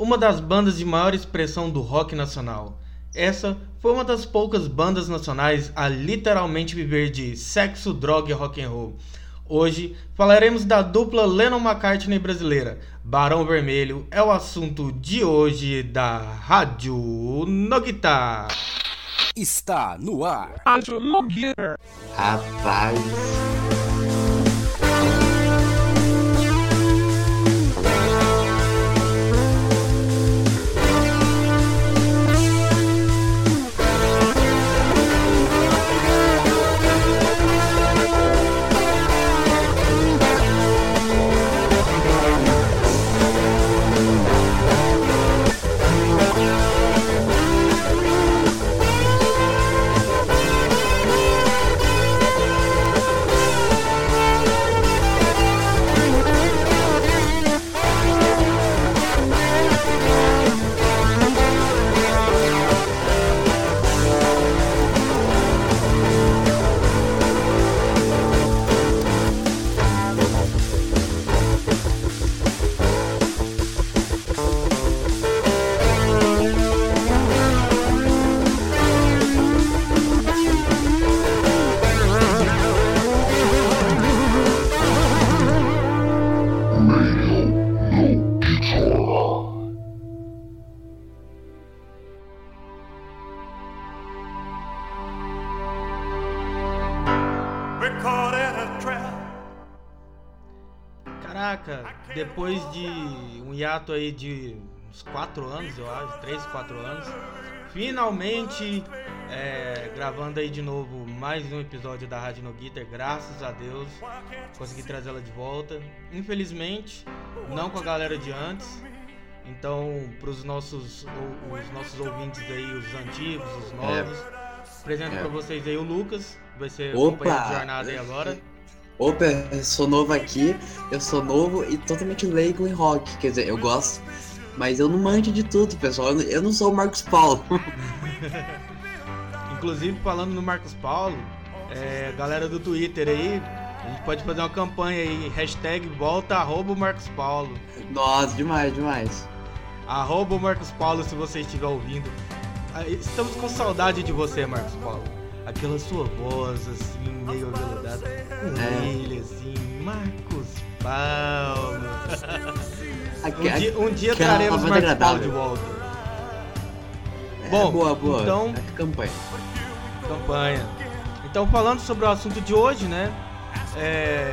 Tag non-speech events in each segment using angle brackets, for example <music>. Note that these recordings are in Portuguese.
uma das bandas de maior expressão do rock nacional. Essa foi uma das poucas bandas nacionais a literalmente viver de sexo, droga e rock and roll. Hoje falaremos da dupla Lennon McCartney brasileira. Barão Vermelho é o assunto de hoje da Rádio Noguita. Está no ar. Rádio Noguita. Rapaz. Depois de um hiato aí de uns 4 anos, eu acho, 3, 4 anos, finalmente é, gravando aí de novo mais um episódio da Rádio No Guitar, graças a Deus, consegui trazê-la de volta. Infelizmente, não com a galera de antes. Então, para os nossos, os nossos ouvintes aí, os antigos, os novos, é. apresento é. para vocês aí o Lucas, vai ser Opa. companheiro de jornada aí agora. Opa, eu sou novo aqui, eu sou novo e totalmente leigo em rock. Quer dizer, eu gosto, mas eu não manjo de tudo, pessoal. Eu não sou o Marcos Paulo. <laughs> Inclusive, falando no Marcos Paulo, é, galera do Twitter aí, a gente pode fazer uma campanha aí, hashtag volta arroba Marcos Paulo. Nossa, demais, demais. Arroba Marcos Paulo se você estiver ouvindo. Estamos com saudade de você, Marcos Paulo aquela sua voz assim, meio aveludada, com é. ele assim, Marcos Paulo. um dia, um dia traremos Marcos agradável. Paulo de volta. É, Bom, boa, boa. Então, é campanha. Campanha. Então, falando sobre o assunto de hoje, né? É,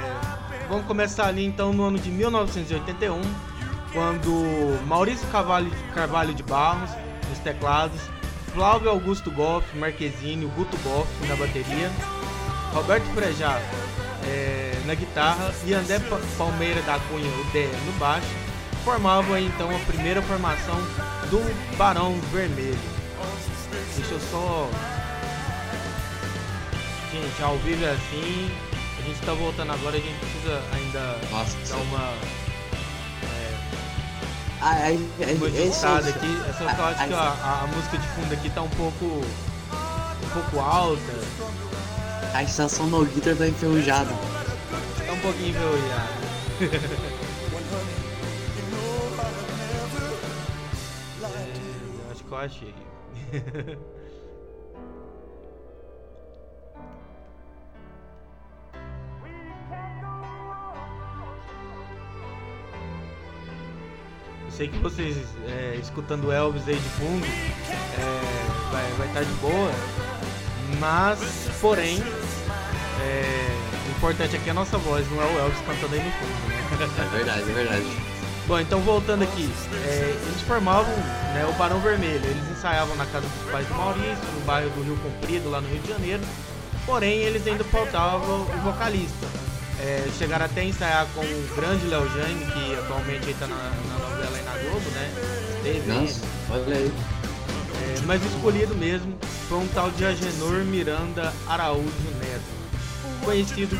vamos começar ali então no ano de 1981, quando Maurício Carvalho, Carvalho de Barros, nos teclados, Flávio Augusto Goff, Marquezine, Guto Goff na bateria, Roberto Frejá é, na guitarra e André Palmeira da Cunha, o Dé, no baixo, formavam então a primeira formação do Barão Vermelho. Deixa eu só. Gente, ao vivo é assim. A gente tá voltando agora, a gente precisa ainda Nossa, dar uma a, a, a, uma ajustada aqui. É só que eu acho que a, a, música de fundo aqui tá um pouco. um pouco alta. A estação no guitar tá enferrujada. Tá um pouquinho enferrujada. é, acho que eu achei. Sei que vocês, é, escutando Elvis aí de fundo, é, vai, vai estar tá de boa. Mas, porém, é, o importante aqui é a nossa voz, não é o Elvis cantando aí no fundo. Né? É verdade, é verdade. Bom, então voltando aqui, é, eles formavam né, o Barão Vermelho. Eles ensaiavam na casa dos pais do Maurício, no bairro do Rio Comprido, lá no Rio de Janeiro. Porém, eles ainda faltavam o vocalista. É, chegaram até a ensaiar com o grande Léo Jaime, que atualmente está na, na Globo, né? Teve. Nossa, olha aí. É, mas escolhido mesmo foi um tal de Agenor Miranda Araújo Neto, conhecido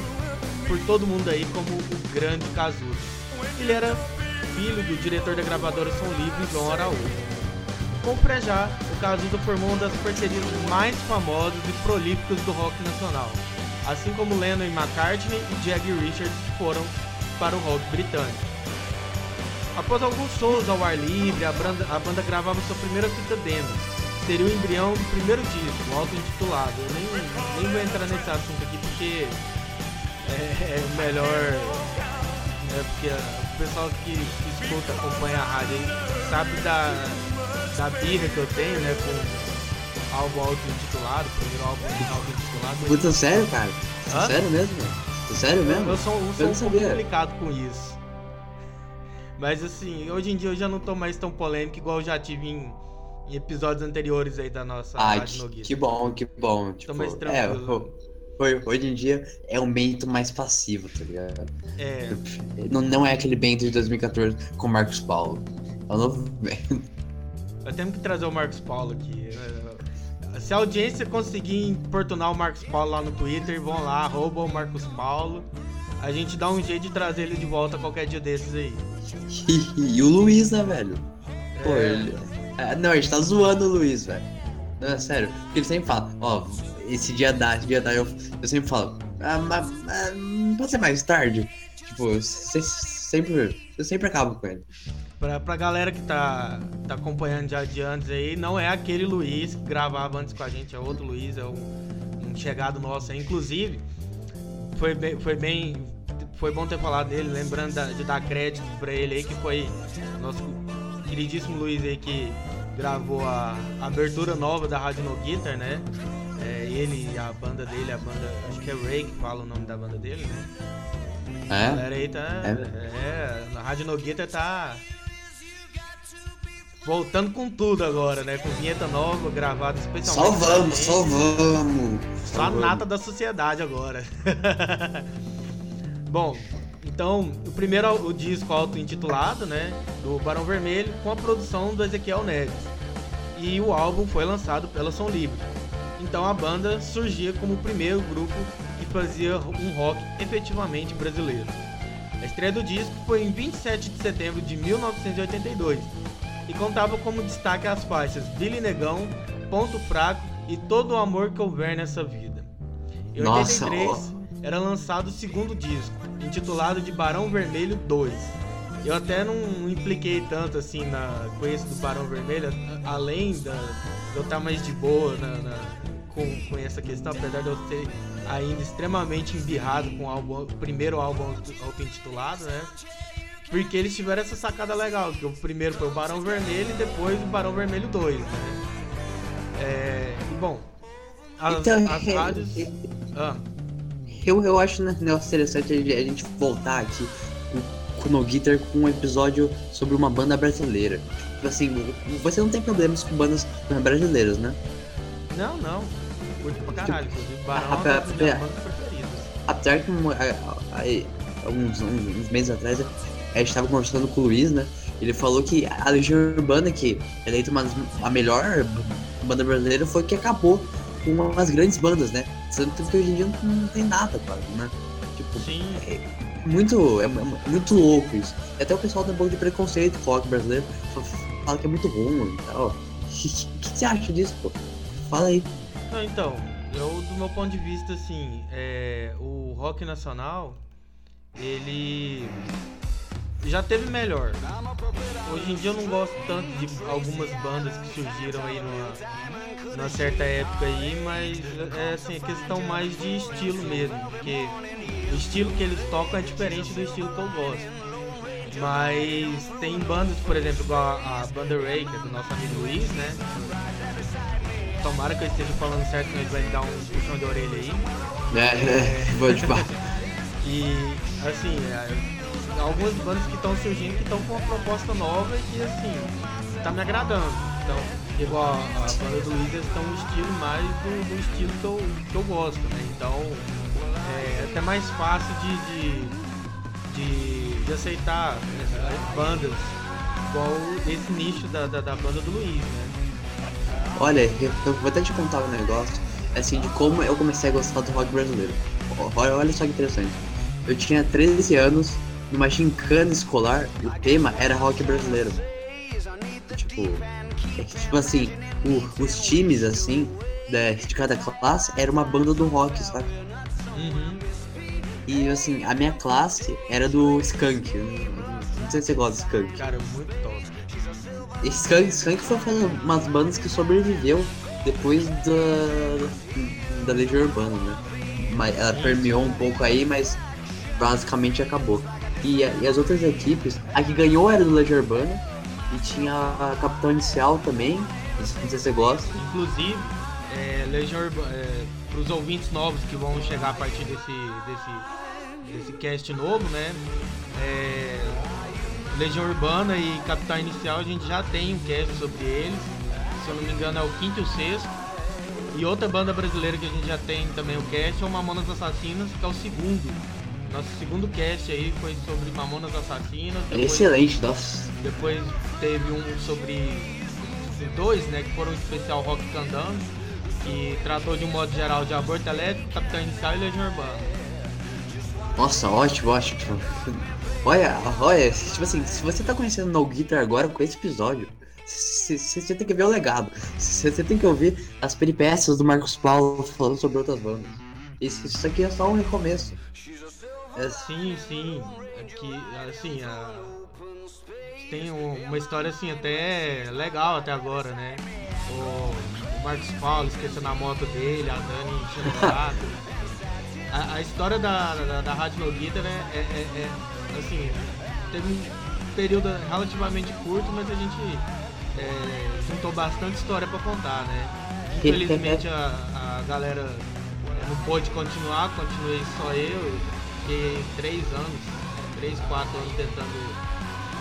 por todo mundo aí como o Grande Casudo. Ele era filho do diretor da gravadora Som Livre, João Araújo. Com o Prejá, o Casudo formou uma das parcerias mais famosas e prolíficas do rock nacional, assim como Lennon e McCartney e Jagger Richards foram para o rock britânico. Após alguns shows ao ar livre, a banda, a banda gravava sua primeira fita demo. Seria o embrião do primeiro disco, auto-intitulado. Eu nem, nem vou entrar nesse assunto aqui porque é, é melhor. Né, porque o pessoal que, que escuta, acompanha a rádio aí, sabe da, da birra que eu tenho, né, com álbum auto-intitulado, primeiro álbum auto-intitulado. Puta, sério, cara? Hã? Sério mesmo? Sério mesmo? Eu sou, eu sou não um pouco complicado com isso. Mas assim, hoje em dia eu já não tô mais tão polêmico igual eu já tive em, em episódios anteriores aí da nossa Ah, que, que bom, que bom. Tipo, mais é, tranquilo. ho- hoje em dia é um Bento mais passivo, tá ligado? É, Não, não é aquele Bento de 2014 com Marcos Paulo. É o novo Bento. nós temos que trazer o Marcos Paulo aqui. É, Se a audiência conseguir importunar o Marcos Paulo lá no Twitter, vão lá, arroba o Marcos Paulo. A gente dá um jeito de trazer ele de volta qualquer dia desses aí. <laughs> E, o Luiz, né, velho? Pô, É. ele. Ah, não, a gente tá zoando o Luiz, velho. Não, é sério. Porque ele sempre fala, ó, esse dia dá, esse dia dá. Eu, eu sempre falo, ah, mas, ah, pode ser mais tarde? Tipo, eu se- sempre. Eu sempre acabo com ele. Pra, pra galera que tá, tá acompanhando já de antes aí, não é aquele Luiz que gravava antes com a gente, é outro Luiz, é um, um chegado nosso aí. Inclusive, foi bem, foi bem. Foi bom ter falado dele, lembrando da- de dar crédito pra ele aí, que foi nosso queridíssimo Luiz aí que gravou a, a abertura nova da Rádio No Guitar, né? É, ele e a banda dele, a banda. Acho que é Ray que fala o nome da banda dele, né? A É? galera aí tá. É? É, na Rádio Nogueta tá. Voltando com tudo agora, né? Com vinheta nova, gravada Só especialmente. pra vamos, só vamos. Só a nata da sociedade agora. <laughs> Bom, então, o primeiro o disco auto-intitulado, né? Do Barão Vermelho, com a produção do Ezequiel Neves. E o álbum foi lançado pela Som Livre. Então a banda surgia como o primeiro grupo que fazia um rock efetivamente brasileiro. A estreia do disco foi em 27 de setembro de 1982 e contava como destaque as faixas Billy Negão, Ponto Fraco e Todo o Amor que Houver Nessa Vida. Em Nossa, 83 era lançado o segundo disco, intitulado de Barão Vermelho 2. Eu até não impliquei tanto assim na, com esse do Barão Vermelho, além da, de eu estar mais de boa na- na- com, com essa questão, apesar de eu ser ainda extremamente embirrado com o, álbum- o primeiro álbum auto- auto-intitulado, né? Porque eles tiveram essa sacada legal, que o primeiro foi o Barão Vermelho e depois o Barão Vermelho 2, né? É, e bom, as, Então, as é- rádios... Ah, Eu, eu acho né, negócio interessante a gente voltar aqui com, o Guitar com um episódio sobre uma banda brasileira. Tipo assim, você não tem problemas com bandas brasileiras, né? não, não. Curto pra caralho, inclusive. Barão Ah, é uma pera- das pera. bandas preferidas. Apesar que um, a- a- a- uns, uns- uns meses atrás a gente tava conversando com o Luiz, né? Ele falou que a Legião Urbana, que é eleita uma, a melhor banda brasileira, foi que acabou com umas grandes bandas, né? Tanto que hoje em dia não, tem nada, quase, né? Tipo, Sim, muito, é, é muito louco isso. E até o pessoal tem um pouco de preconceito com o rock brasileiro, fa- fala que é muito ruim e tal. <laughs> O que, que você acha disso, pô? Fala aí. Não, então, eu do meu ponto de vista, assim, é, o rock nacional, ele já teve melhor. Hoje em dia eu não gosto tanto de algumas bandas que surgiram aí numa, numa certa época aí, mas é assim, é questão mais de estilo mesmo, porque o estilo que eles tocam é diferente do estilo que eu gosto. Mas tem bandas, por exemplo, igual a, a banda Ray, que é do nosso amigo Luiz, né? Tomara que eu esteja falando certo, que ele vai me dar um puxão de orelha aí. É, é, vou te. <laughs> E assim, é, algumas bandas que estão surgindo que estão com uma proposta nova e que assim, tá me agradando. Então, igual a, a banda do Luiz, eles estão um estilo mais do, do estilo que eu, que eu gosto, né? Então é até mais fácil de, de, de, de aceitar as bandas igual esse nicho da, da, da banda do Luiz, né? Olha, eu, eu vou até te contar um negócio, assim, de como eu comecei a gostar do rock brasileiro. Olha só que interessante. Eu tinha 13 anos, numa gincana escolar, o tema era rock brasileiro. Tipo, é que, tipo assim, o- os times, assim, da- de cada classe era uma banda do rock, sabe? Uhum. E assim, a minha classe era do Skunk. Não sei se você gosta de Skunk. Cara, muito top. Skunk, Skunk foi uma das bandas que sobreviveu depois da, da Legião Urbana, né? Mas ela permeou um pouco aí, mas basicamente acabou. E, e as outras equipes, a que ganhou era do Legião Urbana, e tinha a Capitão Inicial também, não sei se você gosta. Inclusive, é, Legião Urbana, é, para os ouvintes novos que vão chegar a partir desse, desse, desse cast novo, né? É, Legião Urbana e Capital Inicial a gente já tem um cast sobre eles. Se eu não me engano é o quinto e o sexto. E outra banda brasileira que a gente já tem também o cast é o Mamonas Assassinas, que é o segundo. Nosso segundo cast aí foi sobre Mamonas Assassinas. Depois, Excelente, nossa. Depois teve um sobre dois, né, que foram um especial Rock Candando, que tratou de um modo geral de aborto elétrico, Capitão Inicial e Legião Urbana. Nossa, ótimo, ótimo. Olha, olha, tipo assim, se você tá conhecendo No Guitar agora com esse episódio, você tem que ver o legado. Você tem que ouvir as peripécias do Marcos Paulo falando sobre outras bandas. Isso, isso aqui é só um recomeço. É... Sim, sim. É que, assim, a... tem uma história assim até legal até agora, né? O Marcos Paulo esquecendo a moto dele, a Dani enchendo o saco. A, a, história da, da, da Rádio No Guitar né, é, é, é, assim, teve um período relativamente curto, mas a gente é, juntou bastante história para contar, né? Infelizmente a, a galera não pôde continuar, continuei só eu, fiquei três anos, três, quatro anos tentando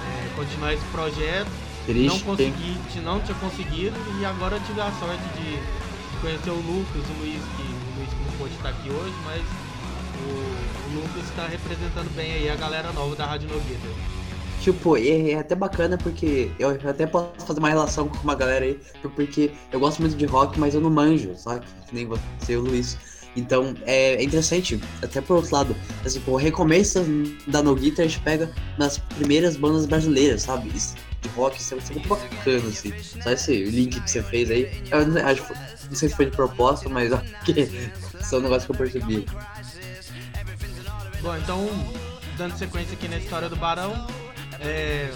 é, continuar esse projeto. Triste, não consegui, não tinha conseguido e agora tive a sorte de conhecer o Lucas, o Luiz, que o Luiz não pôde estar aqui hoje, mas o, o Lucas está representando bem aí a galera nova da Rádio Nogueira. Tipo, é, é, até bacana porque eu até posso fazer uma relação com uma galera aí, porque eu gosto muito de rock, mas eu não manjo, sabe? Nem você e o Luiz. Então é, interessante, até por outro lado, assim, o recomeço da No Guitar a gente pega nas primeiras bandas brasileiras, sabe? De rock, isso é muito bacana, assim. Só esse link que você fez aí, eu acho, não sei se foi de propósito, mas <laughs> ok, só um negócio que eu percebi. Bom, então, dando sequência aqui na história do Barão, é,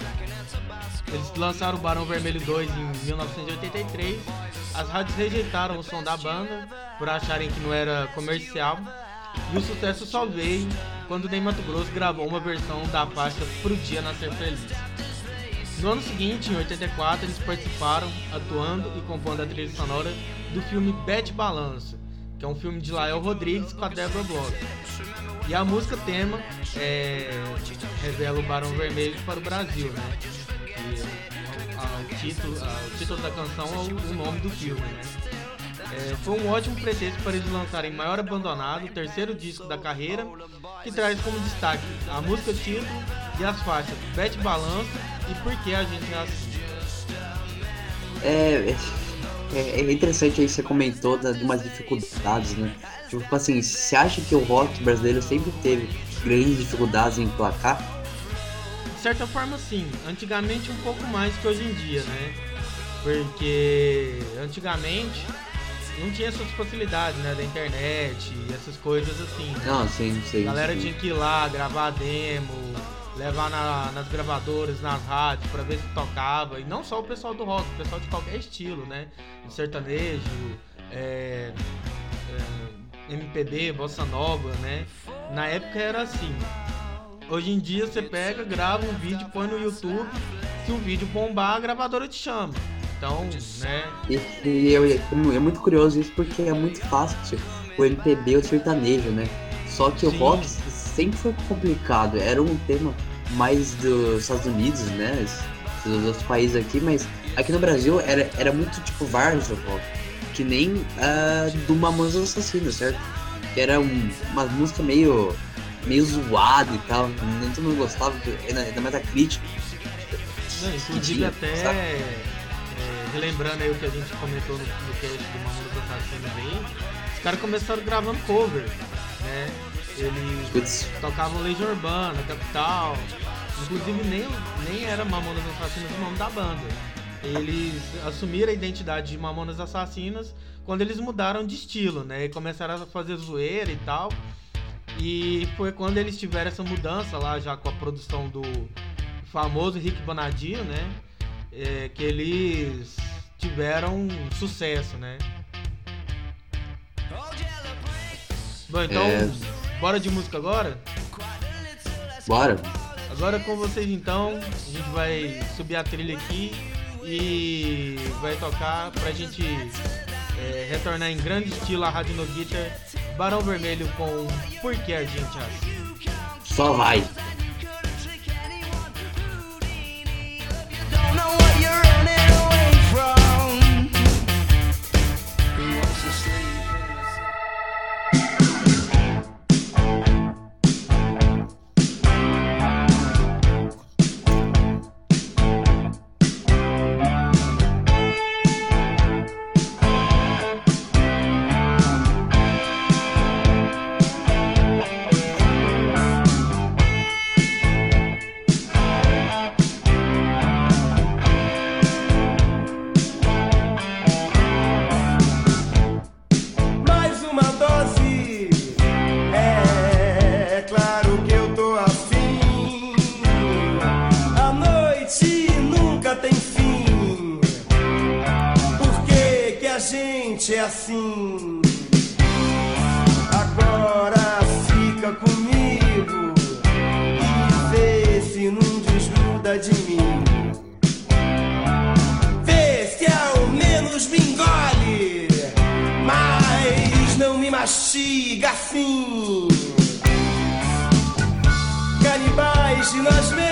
eles lançaram o Barão Vermelho 2 em 1983. As rádios rejeitaram o som da banda por acharem que não era comercial. E o sucesso só veio quando Ney Mato Grosso gravou uma versão da faixa Pro Dia Nascer Feliz. No ano seguinte, em 84, eles participaram, atuando e compondo a trilha sonora do filme Bet Balanço, que é um filme de Lael Rodrigues com a Deborah Bloch. E a música tema é, revela o Barão Vermelho para o Brasil, né? O, título, o título da canção é o, nome do filme, né? É, foi um ótimo pretexto para eles lançarem Maior Abandonado, o terceiro disco da carreira, que traz como destaque a música título e as faixas Bete Balanço e Por que a gente é assim. É, é, interessante aí você comentou de umas dificuldades, né? Tipo assim, você acha que o rock brasileiro sempre teve grandes dificuldades em placar? De certa forma, sim. Antigamente, um pouco mais que hoje em dia, né? Porque antigamente não tinha essas facilidades, né? Da internet, essas coisas assim. Né? Não, sim, sim. A galera sim. tinha que ir lá, gravar demo, levar na, nas gravadoras, nas rádios, para ver se tocava. E não só o pessoal do rock, o pessoal de qualquer estilo, né? De sertanejo, é, é, MPB, bossa nova, né? Na época era assim. Hoje em dia você pega, grava um vídeo, põe no YouTube. Se o vídeo bombar, a gravadora te chama. Então, né? E, e eu, é muito curioso isso porque é muito fácil o MPB o sertanejo, né? Só que Sim. o rock sempre foi complicado. Era um tema mais dos Estados Unidos, né? Dos outros países aqui, mas aqui no Brasil era, era muito tipo Vargas rock que nem uh, do Mamonas Assassinos, certo? Que era um, uma música meio, meio zoada e tal, nem todo mundo gostava, ainda, ainda mais a crítica. Não, inclusive até é, relembrando aí o que a gente comentou no, no cast do Assassinos aí, os caras começaram gravando cover, né? Eles Putz. tocavam Legião Urbana, Capital, inclusive nem, nem era Mamonas Assassinos o nome da banda eles assumiram a identidade de Mamonas Assassinas quando eles mudaram de estilo, né? E começaram a fazer zoeira e tal. E foi quando eles tiveram essa mudança lá, já com a produção do famoso Rick Bonadio, né? É, que eles tiveram sucesso, né? Bom, então, É. bora de música agora? Bora. Agora com vocês então, a gente vai subir a trilha aqui e vai tocar pra gente é, retornar em grande estilo a Rádio No Guitar Barão Vermelho com Por que a gente acha? Só vai. Don't know what you're running away from. Gente é assim? Agora fica comigo e vê se não desgruda de mim. Vê se ao menos me engole, mas não me mastiga assim. Canibais de nós mesmos,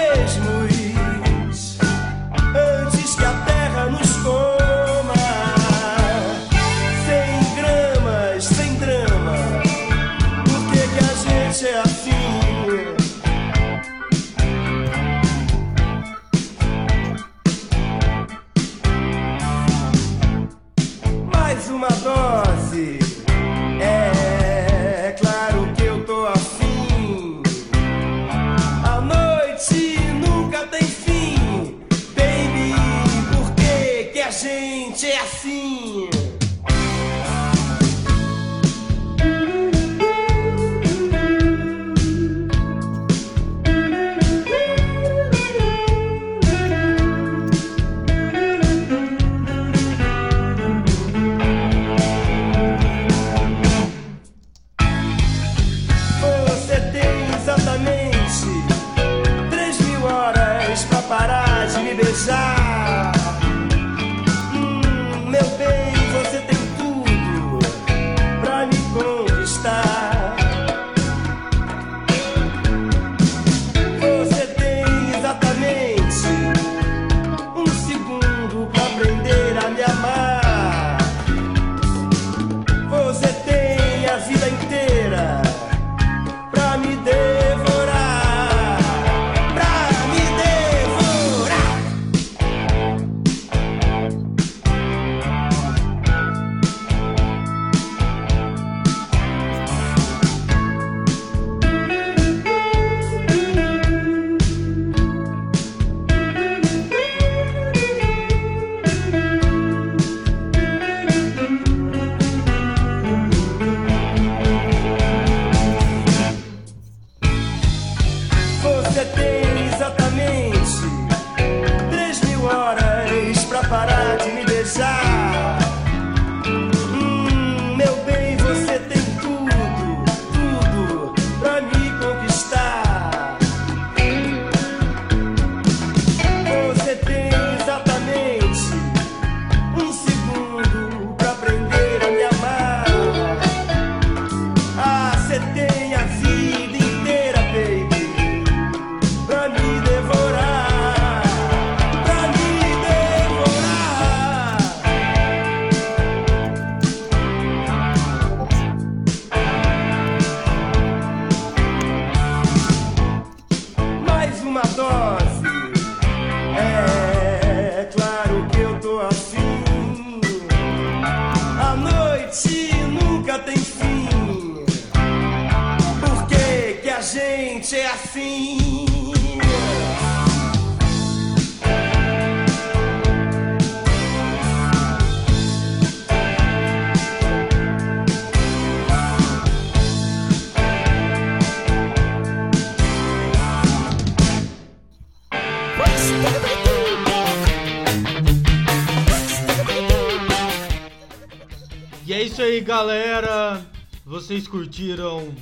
isso aí, galera. Vocês curtiram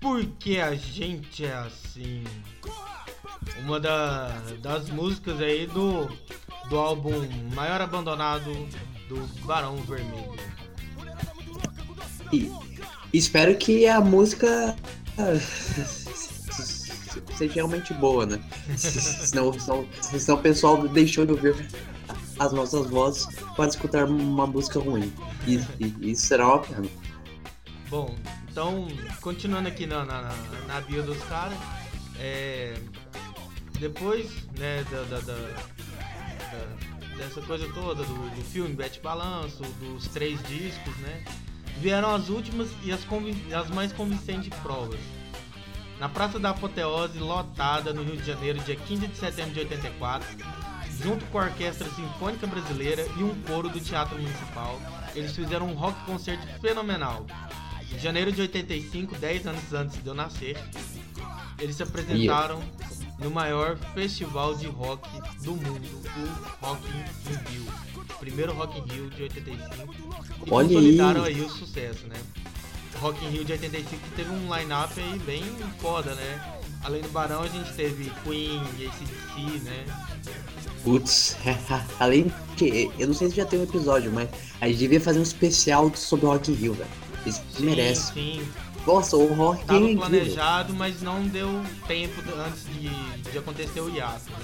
Porque a gente é assim. Uma da, das músicas aí do, do álbum Maior Abandonado do Barão Vermelho. E espero que a música ah, seja realmente boa, né? <laughs> senão, senão, senão o pessoal deixou de ouvir as nossas vozes para escutar uma música ruim. E, e isso será pena. Bom, então, continuando aqui na, na, na bio dos caras, é, depois né, da, da, da, da, dessa coisa toda, do, do filme Bete Balanço, dos três discos, né, vieram as últimas e as, as mais convincentes provas. Na Praça da Apoteose, lotada no Rio de Janeiro, dia 15 de setembro de 84, junto com a Orquestra Sinfônica Brasileira e um coro do Teatro Municipal, eles fizeram um rock concerto fenomenal. Em janeiro de 85, 10 anos antes de eu nascer, eles se apresentaram no maior festival de rock do mundo, o Rock in Rio. Primeiro Rock in Rio de 85. E Olha consolidaram aí. aí o sucesso, né? Rock in Rio de 85 que teve um line-up aí bem foda, né? Além do Barão, a gente teve Queen, ACDC, né? Putz, <laughs> além que eu não sei se já tem um episódio, mas a gente devia fazer um especial sobre o Rock in Rio, velho. Isso Sim, merece. Sim, Nossa, o Rock in Tava incrível. planejado, mas não deu tempo antes de, de acontecer o hiato, né?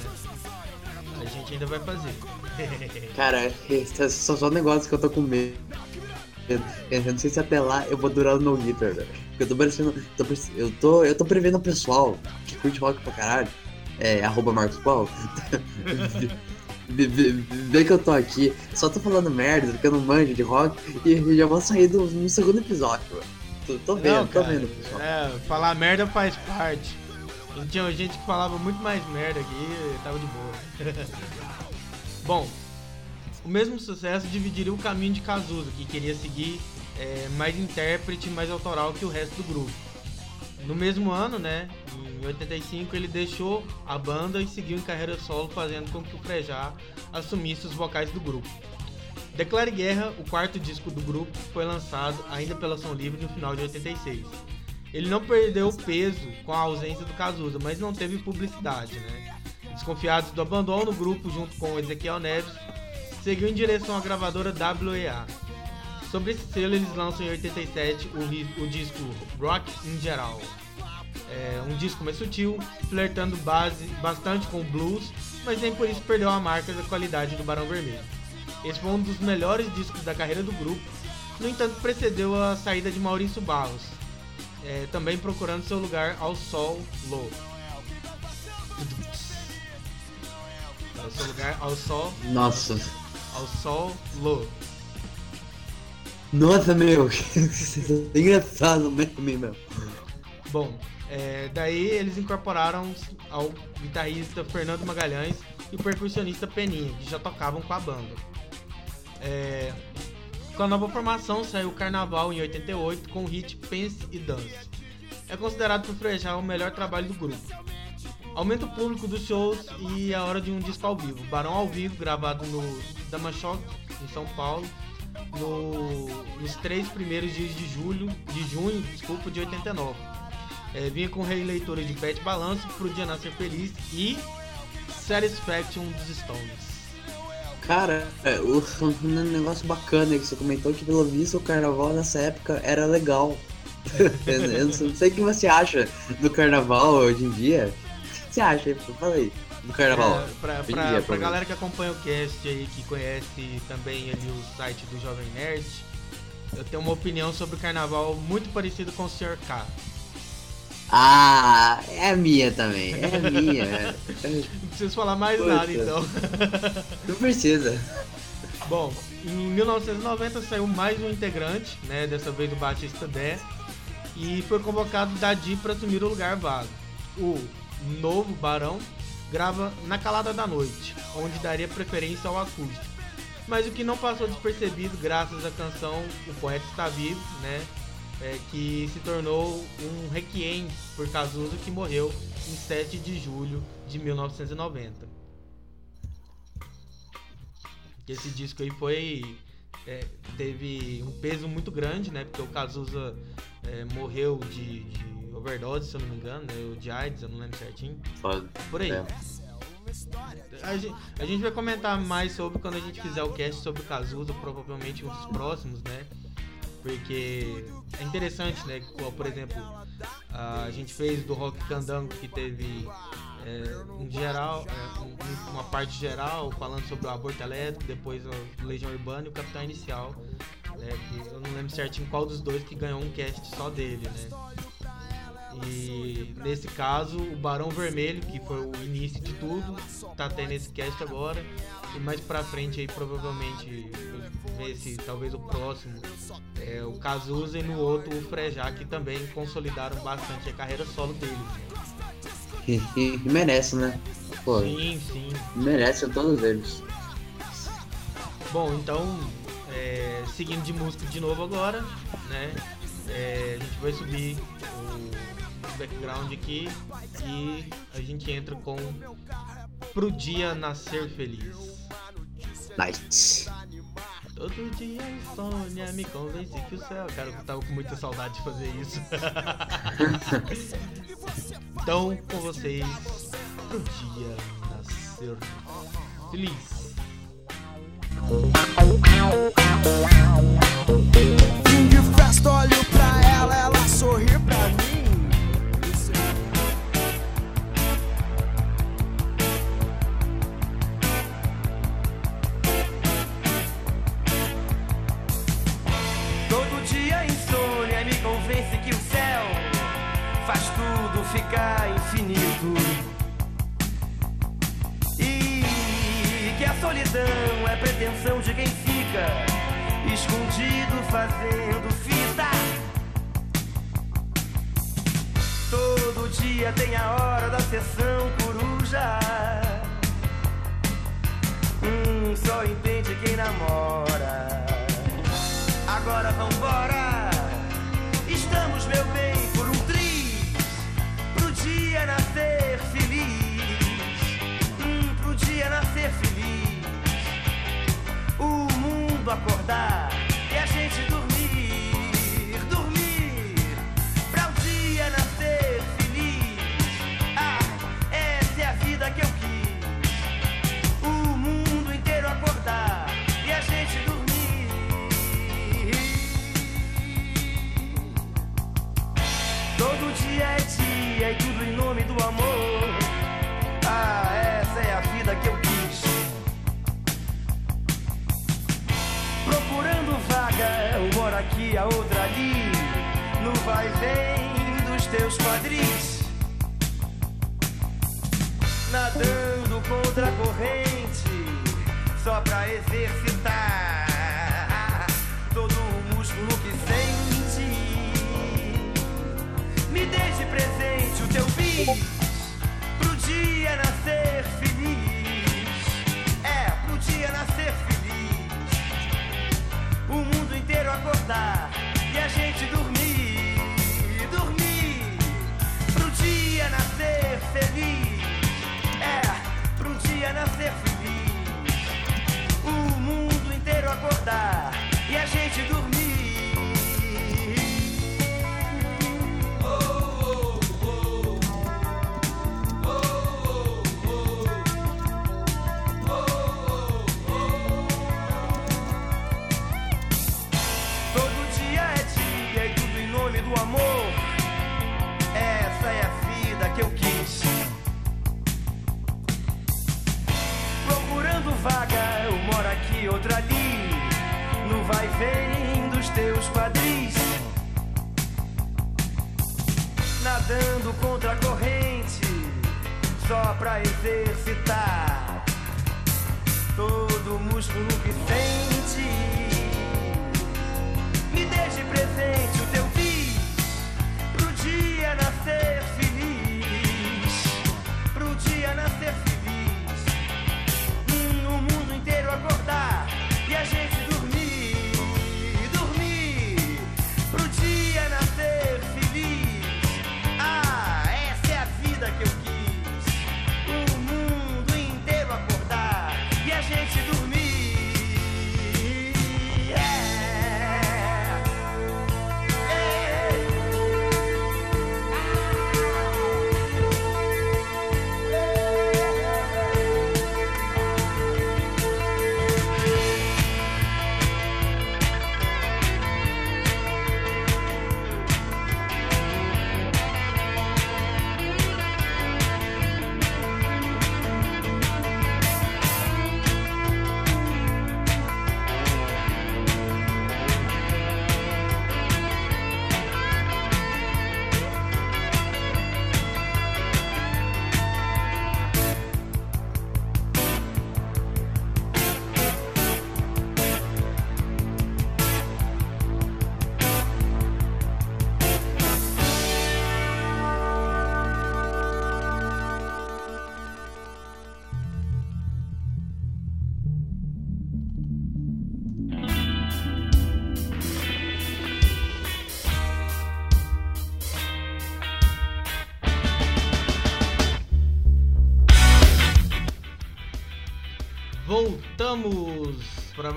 A gente ainda vai fazer. <laughs> Cara, <laughs> são só negócios que eu tô com medo. Eu, eu não sei se até lá eu vou durar no Guitar, velho. Porque Eu tô parecendo. tô eu, tô, eu tô prevendo o pessoal que curte rock pra caralho. É, arroba Marcos Paulo. <laughs> Vê- que eu tô aqui, só tô falando merda, porque eu não manjo de rock, e já vou sair do, no segundo episódio, velho. Tô, tô vendo, Não, tô cara, vendo, pessoal. É, falar merda faz parte. E Tinha gente que falava muito mais merda aqui e tava de boa. <laughs> Bom, o mesmo sucesso dividiria o caminho de Cazuza, que queria seguir é, mais intérprete, mais autoral que o resto do grupo. No mesmo ano, né, em 85, ele deixou a banda e seguiu em carreira solo, fazendo com que o Frejá assumisse os vocais do grupo. Declare Guerra, o quarto disco do grupo, foi lançado ainda pela Som Livre no final de 86. Ele não perdeu peso com a ausência do Cazuza, mas não teve publicidade, né? Desconfiados do abandono, o grupo, junto com Ezequiel Neves, seguiu em direção à gravadora WEA. Sobre esse selo, eles lançam em 87 o, o disco Rock in Geral. É um disco mais sutil, flertando base, bastante com blues, mas nem por isso perdeu a marca da qualidade do Barão Vermelho. Esse foi um dos melhores discos da carreira do grupo, no entanto precedeu a saída de Maurício Barros, é, também procurando seu lugar ao sol low. Seu lugar ao sol, Nossa. Ao sol low. Nossa, meu. <laughs> Engraçado mesmo, meu. Bom, é, daí eles incorporaram ao guitarrista Fernando Magalhães e o percussionista Peninha, que já tocavam com a banda. É, com a nova formação saiu o Carnaval em 88 com o hit Pense e Dance. É considerado por Frejá o melhor trabalho do grupo. Aumenta o público dos shows e a hora de um disco ao vivo. Barão ao vivo, gravado no Damashock, em São Paulo, no- nos três primeiros dias de julho, de junho, desculpa, de 89. É, vinha com releitura de Pet Balanço, Pro Dia Nascer Feliz e Satisfaction dos Stones. Cara, é, um negócio bacana que você comentou que pelo visto o carnaval nessa época era legal. <laughs> eu, não sei o que você acha do carnaval hoje em dia. O que você acha? Fala aí. Do carnaval. É, pra, pra, dia, pra pelo galera que acompanha o cast aí, que conhece também ali o site do Jovem Nerd, eu tenho uma opinião sobre o carnaval muito parecido com o Sr. K. Ah, é a minha também. É a minha. <laughs> Não preciso falar mais Puta. nada então. <laughs> Não precisa. Bom, em 1990 saiu mais um integrante, né? Dessa vez o Batista Dé, e foi convocado Dadi para assumir o lugar vago. O novo Barão grava Na Calada da Noite, onde daria preferência ao acústico. Mas o que não passou despercebido graças à canção O Poeta Está Vivo, né? É, que se tornou um requiem por Cazuza que morreu em 7 de julho de 1990. Esse disco aí foi é, teve um peso muito grande, né? Porque o Cazuza é, morreu de, de overdose, se eu não me engano, né? De AIDS, eu não lembro certinho. Foda. Por aí. É. A gente, a gente vai comentar mais sobre quando a gente fizer o cast sobre o Cazuza, provavelmente um dos próximos, né? Porque é interessante, né? Por exemplo, a gente fez do Rock Candango que teve é, um geral, é, um- uma parte geral falando sobre o aborto elétrico, depois o Legião Urbana e o Capitão Inicial. Né, eu não lembro certinho qual dos dois que ganhou um cast só dele, né? E nesse caso, o Barão Vermelho, que foi o início de tudo, tá tendo esse cast agora. E mais pra frente aí, provavelmente, ver se talvez o próximo é o Cazuza e no outro o Frejá, que também consolidaram bastante a carreira solo deles. E, e- e merece, né? Pô, Sim, sim. merece todos eles. Bom, então, é, seguindo de música de novo agora, né? é, a gente vai subir o background aqui e a gente entra com Pro Dia Nascer Feliz. Nice. Todo dia insônia me convence que o céu. Cara, eu tava com muita saudade de fazer isso. <laughs> então, com vocês, Pro Dia Nascer Feliz. Fim de festa, olho pra ela, ela sorri pra mim. Ficar infinito. E que a solidão é pretensão de quem fica escondido fazendo fita. Todo dia tem a hora da sessão coruja. Hum, só entende quem namora. Agora vambora. Estamos, meu bem, acordar a outra ali. No vai vem dos teus quadris. Nadando contra a corrente, só pra exercitar todo o músculo que sente. Me dê de presente o teu bis pro dia nascer e a gente dormir, dormir, pro dia nascer feliz. É, pro dia nascer feliz. O mundo inteiro acordar e a gente dormir. Vai vem dos teus quadris. Nadando contra a corrente, só pra exercitar todo o músculo que sente. Me deixe presente o teu bis pro dia nascer feliz. Pro dia nascer feliz. Hum, o mundo inteiro acordar e a gente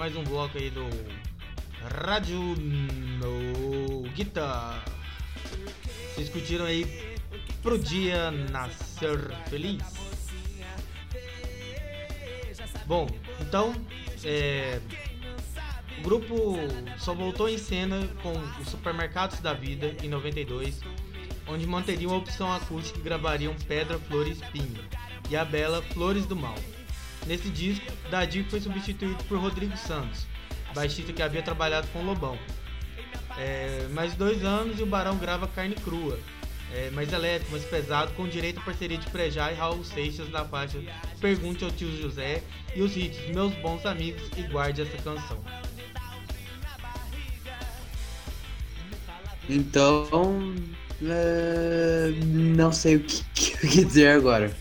mais um bloco aí do Rádio no Guitar. Vocês curtiram aí pro dia nascer feliz? Bom, então é, o grupo só voltou em cena com os Supermercados da Vida em 92, onde manteriam a opção acústica e gravariam Pedra, Flor e Espinho e a Bela Flores do Mal. Nesse disco, Dadir foi substituído por Rodrigo Santos, baixista que havia trabalhado com Lobão. É, mais dois anos e o Barão grava Carne Crua, é, mais elétrico, mais pesado, com direito à parceria de Prejá e Raul Seixas na faixa Pergunte ao Tio José e os hits Meus Bons Amigos e Guarde essa canção. Então, é, não sei o que, <laughs> que dizer agora.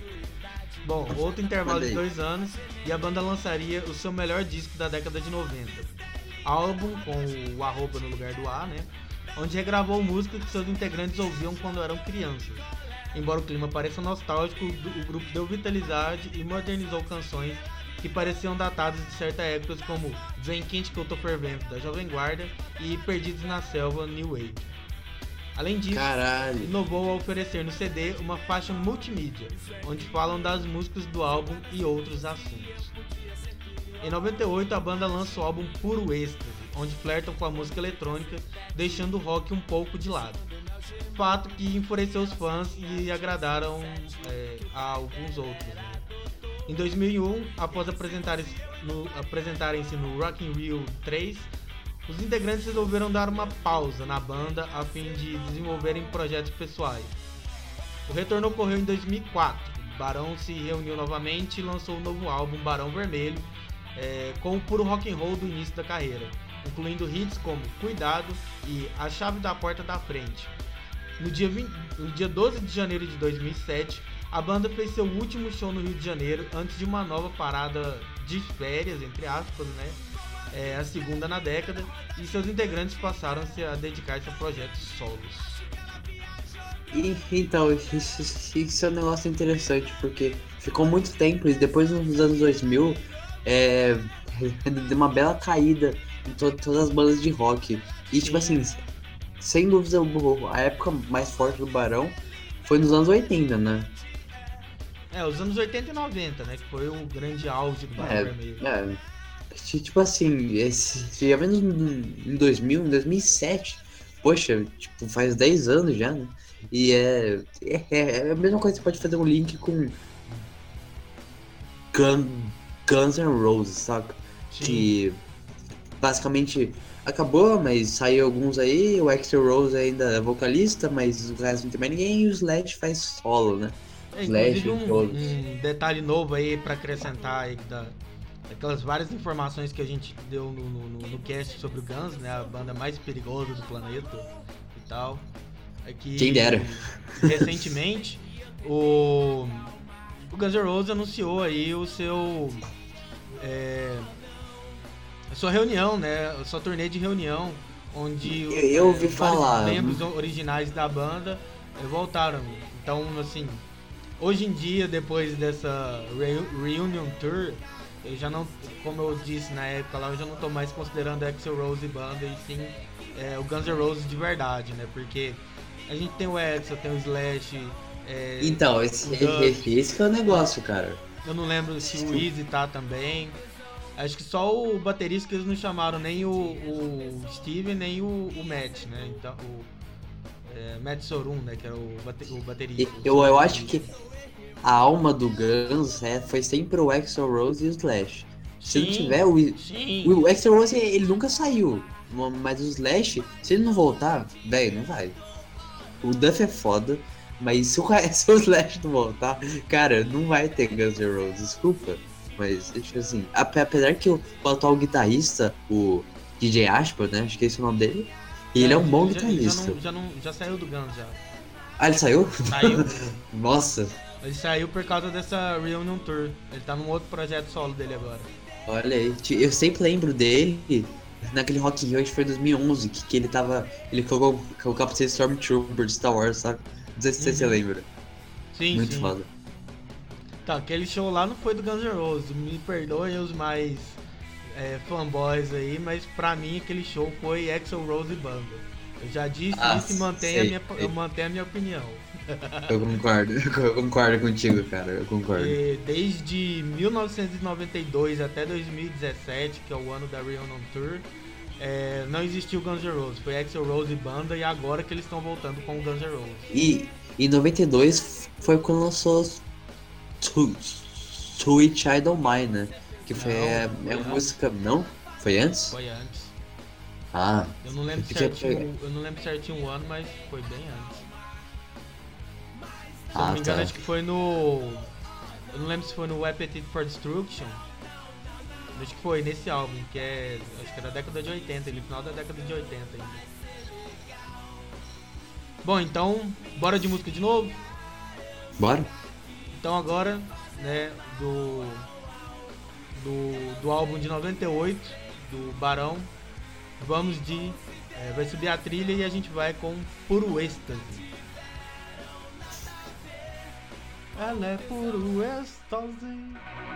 Bom, outro intervalo de dois anos e a banda lançaria o seu melhor disco da década de 90. Álbum com o arroba no lugar do A, né? Onde regravou músicas que seus integrantes ouviam quando eram crianças. Embora o clima pareça nostálgico, o grupo deu vitalidade e modernizou canções que pareciam datadas de certa época, como Vem Quente Que Eu Tô Fervendo, da Jovem Guarda, e Perdidos na Selva, New Wave. Além disso, Caralho. inovou ao oferecer no CD uma faixa multimídia, onde falam das músicas do álbum e outros assuntos. Em 98, a banda lança o álbum Puro Êxtase, onde flertam com a música eletrônica, deixando o rock um pouco de lado. Fato que enfureceu os fãs e agradaram é, a alguns outros. Né? Em 2001, após apresentarem-se no, apresentarem no Rock in Rio 3, os integrantes resolveram dar uma pausa na banda a fim de desenvolverem projetos pessoais. O retorno ocorreu em 2004. Barão se reuniu novamente e lançou um novo álbum, Barão Vermelho, é, com o puro rock and roll do início da carreira, incluindo hits como Cuidado e A Chave da Porta da Frente. No dia, 20, no dia 12 de janeiro de 2007, a banda fez seu último show no Rio de Janeiro antes de uma nova parada de férias, entre aspas, né? É, a segunda na década, e seus integrantes passaram-se a dedicar-se a projetos solos. E, então, isso, isso, é um negócio interessante, porque ficou muito tempo, e depois nos anos 2000, é, <laughs> deu uma bela caída em to todas as bandas de rock. E, tipo assim, sem dúvida, a época mais forte do Barão foi nos anos 80, né? É, os anos 80 e 90, né? Que foi o grande auge do Barão é, Vermelho. É, Tipo assim, esse, já vendo em 2000, em 2007, poxa, tipo, faz 10 anos já, né? E é, é, é a mesma coisa que você pode fazer um link com Gun, Guns N' Roses, saca? Sim. Que basicamente acabou, mas saiu alguns aí, o Axel Rose ainda é vocalista, mas o resto não tem mais ninguém, e o Slash faz solo, né? É, Slash, um, um detalhe novo aí pra acrescentar aí da, aquelas várias informações que a gente deu no, no, no cast sobre o Guns, né? A banda mais perigosa do planeta e tal. É que, Quem dera. Recentemente, o, o Guns N' Roses anunciou aí o seu. É, a sua reunião, né? A sua turnê de reunião, onde eu ouvi é, falar. membros originais da banda é, voltaram. Então, assim, hoje em dia, depois dessa Reunion Tour, eu já não, como eu disse na época lá, eu já não tô mais considerando Axel Rose banda e sim é, o Guns N' Roses de verdade, né? Porque a gente tem o Axel, tem o Slash. É, então, esse, esse é o negócio, cara. Eu não lembro se o Easy tá também. Acho que só o baterista que eles não chamaram nem o, o Steve nem o, o Matt, né? Então, o é, Matt Sorum, né? Que era o, bate, o baterista. Eu, eu acho que a alma do Guns é, foi sempre o Axel Rose e o Slash. Se sim, não tiver o, sim. o Axel Rose, ele nunca saiu. Mas o Slash, se ele não voltar, velho, não vai. O Duff é foda, mas se o, <laughs> se o Slash não voltar, cara, não vai ter Guns N' Roses, desculpa. Mas, tipo assim, apesar que o, o atual guitarrista, o DJ Ashba, né? Acho que esse é o nome dele. E ele é um bom já, guitarrista. Já, não, já, não, já saiu do Guns já. Ah, ele saiu? Saiu. <laughs> Nossa, ele saiu por causa dessa Reunion Tour. Ele tá num outro projeto solo dele agora. Olha aí, eu sempre lembro dele naquele Rock in Rio, acho que foi 2011, que, que ele tava. Ele colocou o capacete Stormtrooper de Star Wars, sabe? Não sei se uhum. você lembra. Sim, Muito sim. foda. Então, aquele show lá não foi do Guns N' Roses. Me perdoem os mais é, fanboys aí, mas pra mim aquele show foi Axel Rose Banda. Eu já disse Ah, isso e mantenho a, sei, minha, sei. eu mantenho a minha opinião. Eu concordo, <laughs> eu concordo contigo, cara, eu concordo. E desde 1992 até 2017, que é o ano da Reunion Tour, é, não existiu Guns N' Roses. Foi Axel Rose Banda e agora que eles estão voltando com o Guns N' Roses. E em 92 foi quando lançou Child of Mine, né? Que foi Não, é, foi é música. Não? Foi antes? Foi antes. Ah, Eu não lembro certinho, eu não lembro certinho o ano, mas foi bem antes. Se eu Ah, não me engano, tá. acho que foi no. Eu não lembro se foi no Appetite for Destruction. Acho que foi nesse álbum, que é. Acho que é da década de 80, ele final da década de 80 ainda. Bom, então, bora de música de novo? bora? Então agora, né, do. Do, do álbum de 98, do Barão, vamos de. é, vai subir a trilha e a gente vai com Puro Êxtase. Ela é puro êxtase.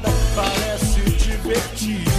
parece divertido.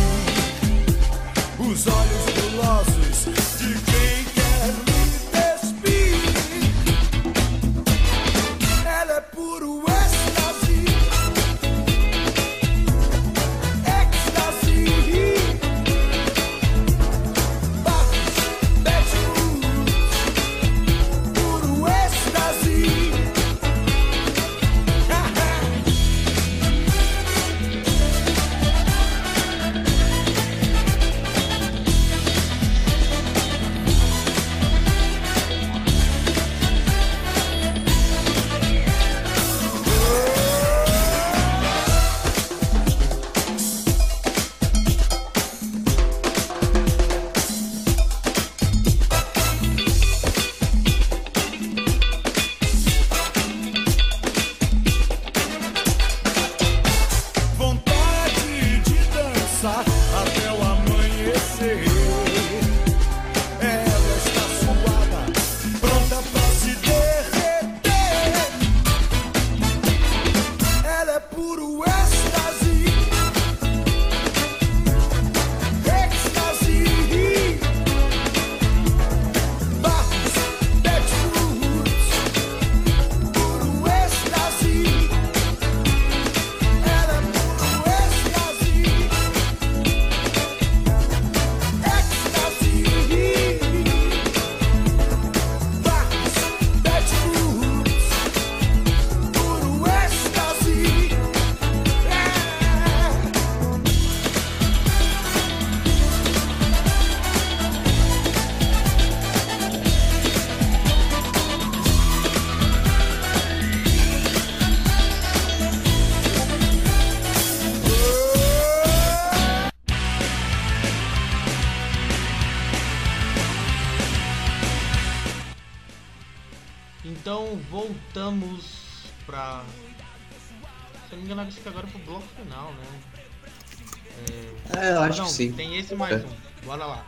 Esse mais É. um. Bora lá.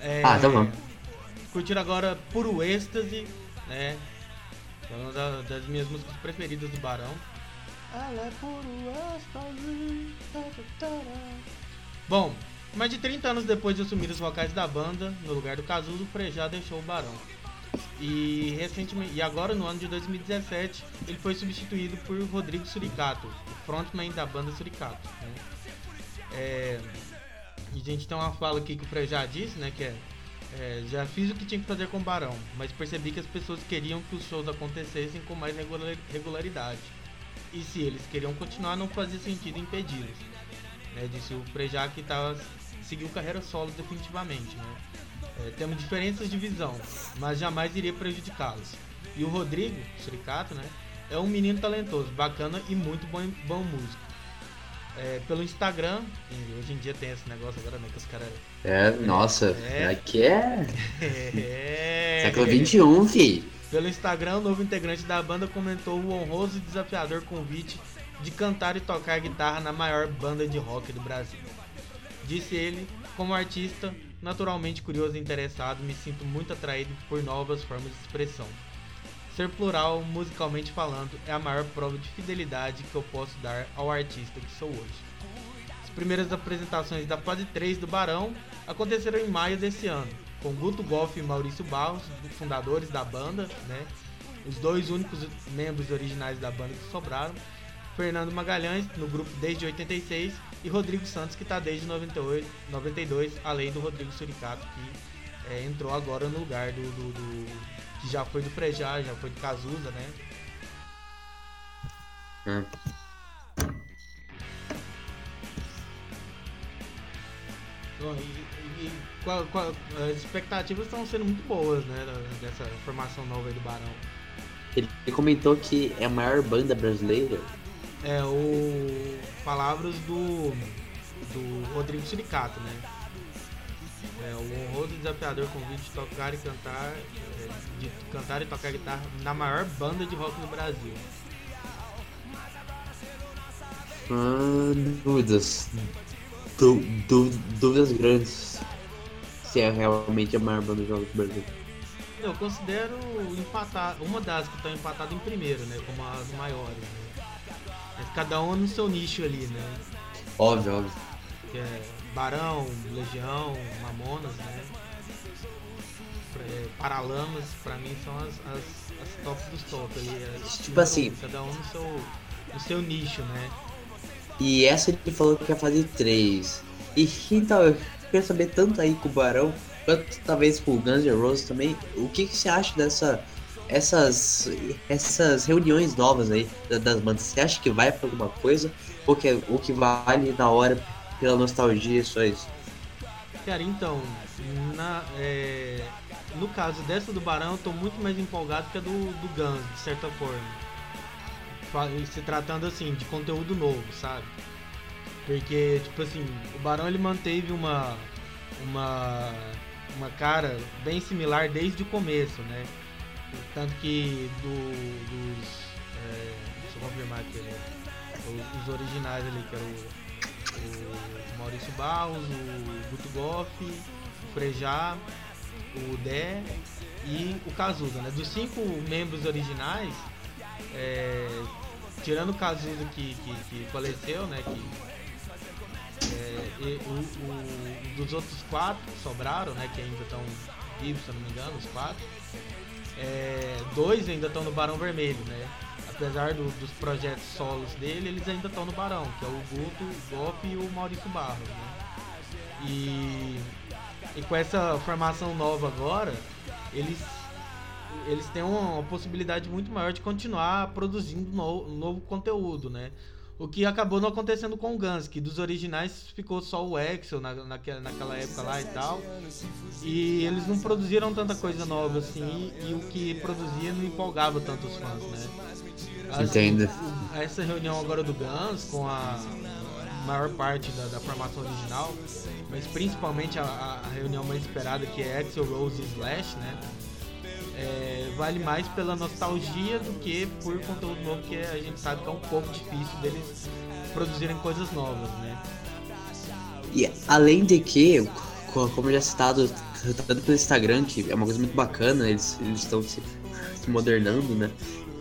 É, Ah, tá bom. Curtir agora Puro Êxtase, né? É uma da- das minhas músicas preferidas do Barão. Ela é puro êxtase. Bom, mais de 30 anos depois de assumir os vocais da banda, no lugar do Cazuza, o Frejá deixou o Barão. E recentemente, e agora no ano de 2017, ele foi substituído por Rodrigo Suricato, o frontman da banda Suricato. né? É, a gente tem uma fala aqui que o Frejá disse, né, que é, é, já fiz o que tinha que fazer com o Barão, mas percebi que as pessoas queriam que os shows acontecessem com mais regular- regularidade. E se eles queriam continuar, não fazia sentido impedi-los. Né, disse o Frejá que tava, seguiu carreira solo definitivamente. Né? É, temos diferenças de visão, mas jamais iria prejudicá-los. E o Rodrigo, Suricato, né, é um menino talentoso, bacana e muito bom, bom músico. É, pelo Instagram, e hoje em dia tem esse negócio agora, né, que os caras... É, nossa, É. aqui é É, século XXI, fi. Pelo Instagram, o novo integrante da banda comentou o honroso e desafiador convite de cantar e tocar guitarra na maior banda de rock do Brasil. Disse ele, como artista, naturalmente curioso e interessado, me sinto muito atraído por novas formas de expressão. Ser plural, musicalmente falando, é a maior prova de fidelidade que eu posso dar ao artista que sou hoje. As primeiras apresentações da fase 3 do Barão aconteceram em maio desse ano, com Guto Goff e Maurício Barros, fundadores da banda, né? Os dois únicos membros originais da banda que sobraram. Fernando Magalhães, no grupo desde 86, e Rodrigo Santos, que está desde 98, 92, além do Rodrigo Suricato, que é, entrou agora no lugar do, do- do- que já foi do Frejá, já foi do Cazuza, né? Hum. Bom, e, e qual- qual- as expectativas estão sendo muito boas, né? Dessa formação nova aí do Barão. Ele comentou que é a maior banda brasileira. É o. Palavras do. do Rodrigo Suricato, né? É o honroso desafiador convite de tocar e cantar. é, de cantar e tocar guitarra na maior banda de rock do Brasil. Ah, dúvidas. Du- du- dúvidas grandes. Se é realmente a maior banda de jogos do Brasil. Eu considero empatar, uma das que estão empatadas em primeiro, né? Como as maiores. Né? Mas cada uma no seu nicho ali, né? Óbvio, óbvio. Que é Barão, Legião, Mamonas, né? É, Paralamas, pra mim são as, as, as tops dos tops ali. é, Tipo assim- Cada um no seu, no seu nicho, né? E essa ele falou que ia fazer três. E então, eu queria saber tanto aí com o Barão, quanto talvez com o Guns N' Roses também, o que, que você acha dessa. Essas, essas reuniões novas aí da- das bandas, você acha que vai pra alguma coisa? Ou que, ou que vale na hora pela nostalgia só isso? Cara, então, na, é, no caso dessa do Barão, eu tô muito mais empolgado que a do, do Guns, de certa forma. Se tratando assim, de conteúdo novo, sabe? Porque, tipo assim, o Barão ele manteve uma, uma, uma cara bem similar desde o começo, né? Tanto que do, dos. é, deixa eu confirmar aqui, né? Os originais ali, que era o, o Maurício Barros, o Guto Goff, o Frejá, o Dé e o Cazuza, né? Dos cinco membros originais, é, tirando o Cazuza que, que, que faleceu, né? Que, é, e o, o- dos outros quatro que sobraram, né? Que ainda estão vivos, se não me engano, os quatro. é, dois ainda estão no Barão Vermelho, né? Apesar do- dos projetos solos dele, eles ainda estão no Barão, que é o Guto, o Goff e o Maurício Barros, né? E, e com essa formação nova agora, eles, eles têm uma, possibilidade muito maior de continuar produzindo no- novo conteúdo, né? O que acabou não acontecendo com o Guns, que dos originais ficou só o Axel na, naquela, naquela época lá e tal. E eles não produziram tanta coisa nova assim, e o que produzia não empolgava tanto os fãs, né? Entendo. essa reunião agora do Guns com a maior parte da, da formação original, mas principalmente a, a- a reunião mais esperada que é Axel Rose e Slash, né? É, vale mais pela nostalgia do que por conteúdo novo, que a gente sabe que é um pouco difícil deles produzirem coisas novas, né? E além de que, co- como já citado tanto pelo Instagram, que é uma coisa muito bacana, eles estão se, se modernando, né?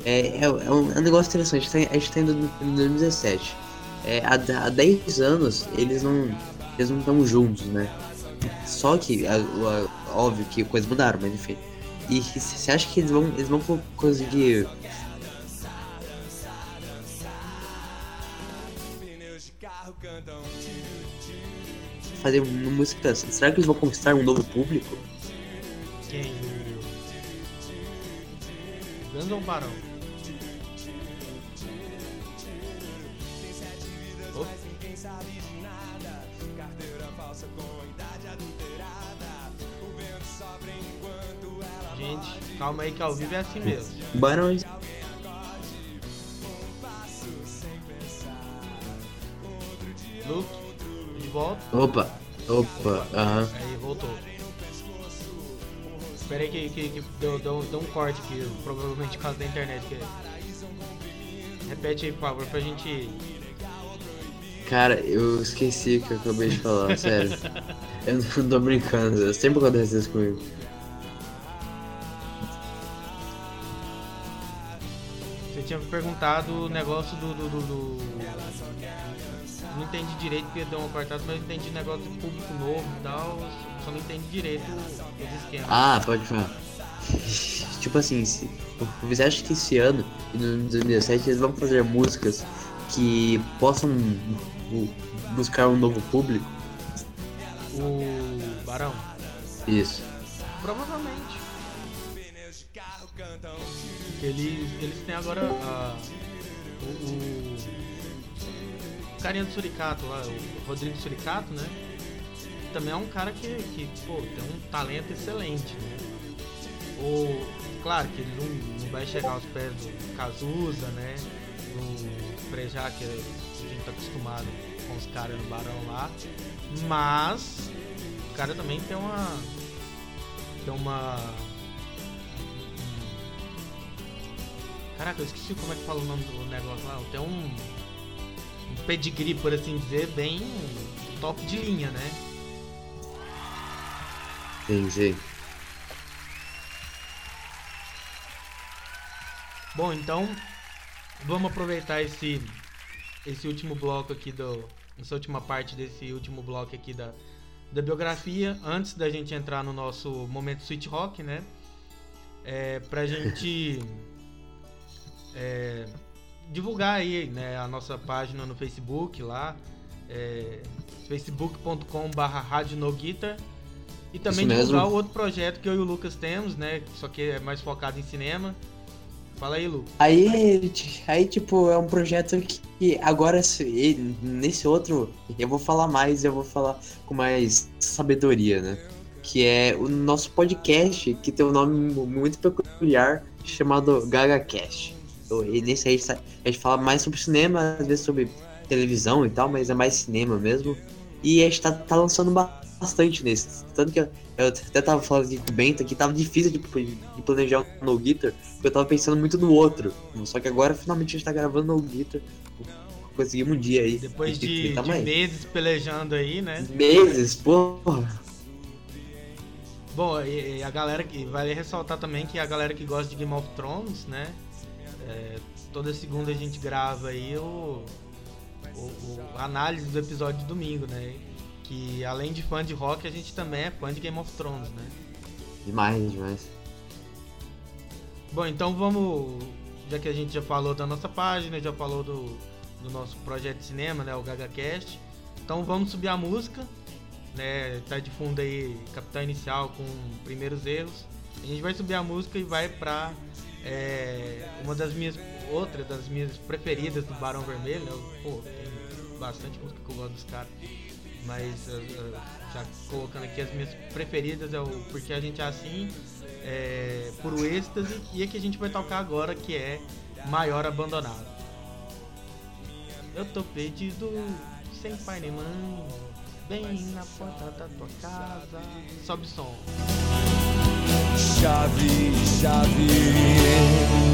É, é, é um, é um negócio interessante, a gente tá indo em 2017. É, há, há 10 anos eles não eles não estão juntos, né? Só que, óbvio que coisas mudaram, mas enfim. E você acha que eles vão, eles vão co- conseguir fazer uma música? Será que eles vão conquistar um novo público? Quem? Guns ou Barão? Calma aí que ao vivo é assim mesmo. Barões. Luke, de volta. Opa, opa, aham. Aí, voltou. Espera aí que, que, que deu, deu, deu um corte aqui, provavelmente por causa da internet. Que... Repete aí, por favor, pra gente. Cara, eu esqueci o que eu acabei de falar, sério. <laughs> Eu não tô brincando, sempre acontece isso comigo. Você tinha me perguntado o negócio do. do, do, do- Não entendi direito porque deu uma cortada, mas eu entendi negócio de público novo e tal. Só não entendi direito os esquemas. Ah, pode falar. <laughs> tipo assim, se, você acha que esse ano, e no 2017, eles vão fazer músicas que possam bu- buscar um novo público? O Barão, Isso. provavelmente. Eles, eles têm agora a, o, o, carinha do Suricato lá, o Rodrigo Suricato, né? Também é um cara que, que pô, tem um talento excelente, né? O, claro que ele não, não vai chegar aos pés do Cazuza, né? Do Frejá, que a gente tá acostumado com os caras no Barão lá. Mas o cara também tem uma. Tem uma. Caraca, eu esqueci como é que fala o nome do negócio lá. Tem um. Um pedigree, por assim dizer, bem top de linha, né? Entendi. Bom, então vamos aproveitar esse esse último bloco aqui do essa última parte desse último bloco aqui da da biografia antes da gente entrar no nosso momento sweet rock, né? É, pra gente <laughs> é, divulgar aí, né, a nossa página no Facebook lá, é, No Guitar e também divulgar o outro projeto que eu e o Lucas temos, né? Só que é mais focado em cinema. Fala aí, Lu. Aí, aí, tipo, é um projeto que agora, nesse outro, eu vou falar mais, eu vou falar com mais sabedoria, né? Que é o nosso podcast, que tem um nome mu- muito peculiar, chamado GagaCast. E nesse aí a gente, tá- a gente fala mais sobre cinema, às vezes sobre televisão e tal, mas é mais cinema mesmo. E a gente tá, tá lançando ba- bastante nesse. Tanto que eu, eu até tava falando aqui com o Bento que tava difícil de, de planejar o No Guitar, porque eu tava pensando muito no outro. Só que agora finalmente a gente tá gravando No Guitar. Conseguimos um dia aí. Depois de, tamo de aí. meses pelejando aí, né? Meses, porra. Bom, e, e a galera que. Vale ressaltar também que a galera que gosta de Game of Thrones, né? É, toda segunda a gente grava aí o, o, o- análise do episódio de domingo, né? Que além de fã de rock, a gente também é fã de Game of Thrones, né? Demais, demais. Bom, então vamos. Já que a gente já falou da nossa página, já falou do, do nosso projeto de cinema, né? O GagaCast. Então vamos subir a música. Né, tá de fundo aí Capital Inicial com primeiros erros. A gente vai subir a música e vai pra é, uma das minhas. Outra das minhas preferidas do Barão Vermelho. Né? Pô, tem bastante música que eu gosto dos caras. Mas eh, eh, já colocando aqui as minhas preferidas é o Porque a gente é assim, é, Puro Êxtase e a que a gente vai tocar agora que é Maior Abandonado. Eu tô perdido, sem pai nem mãe, bem na porta da tua casa. Sobe o som. Chave, chave.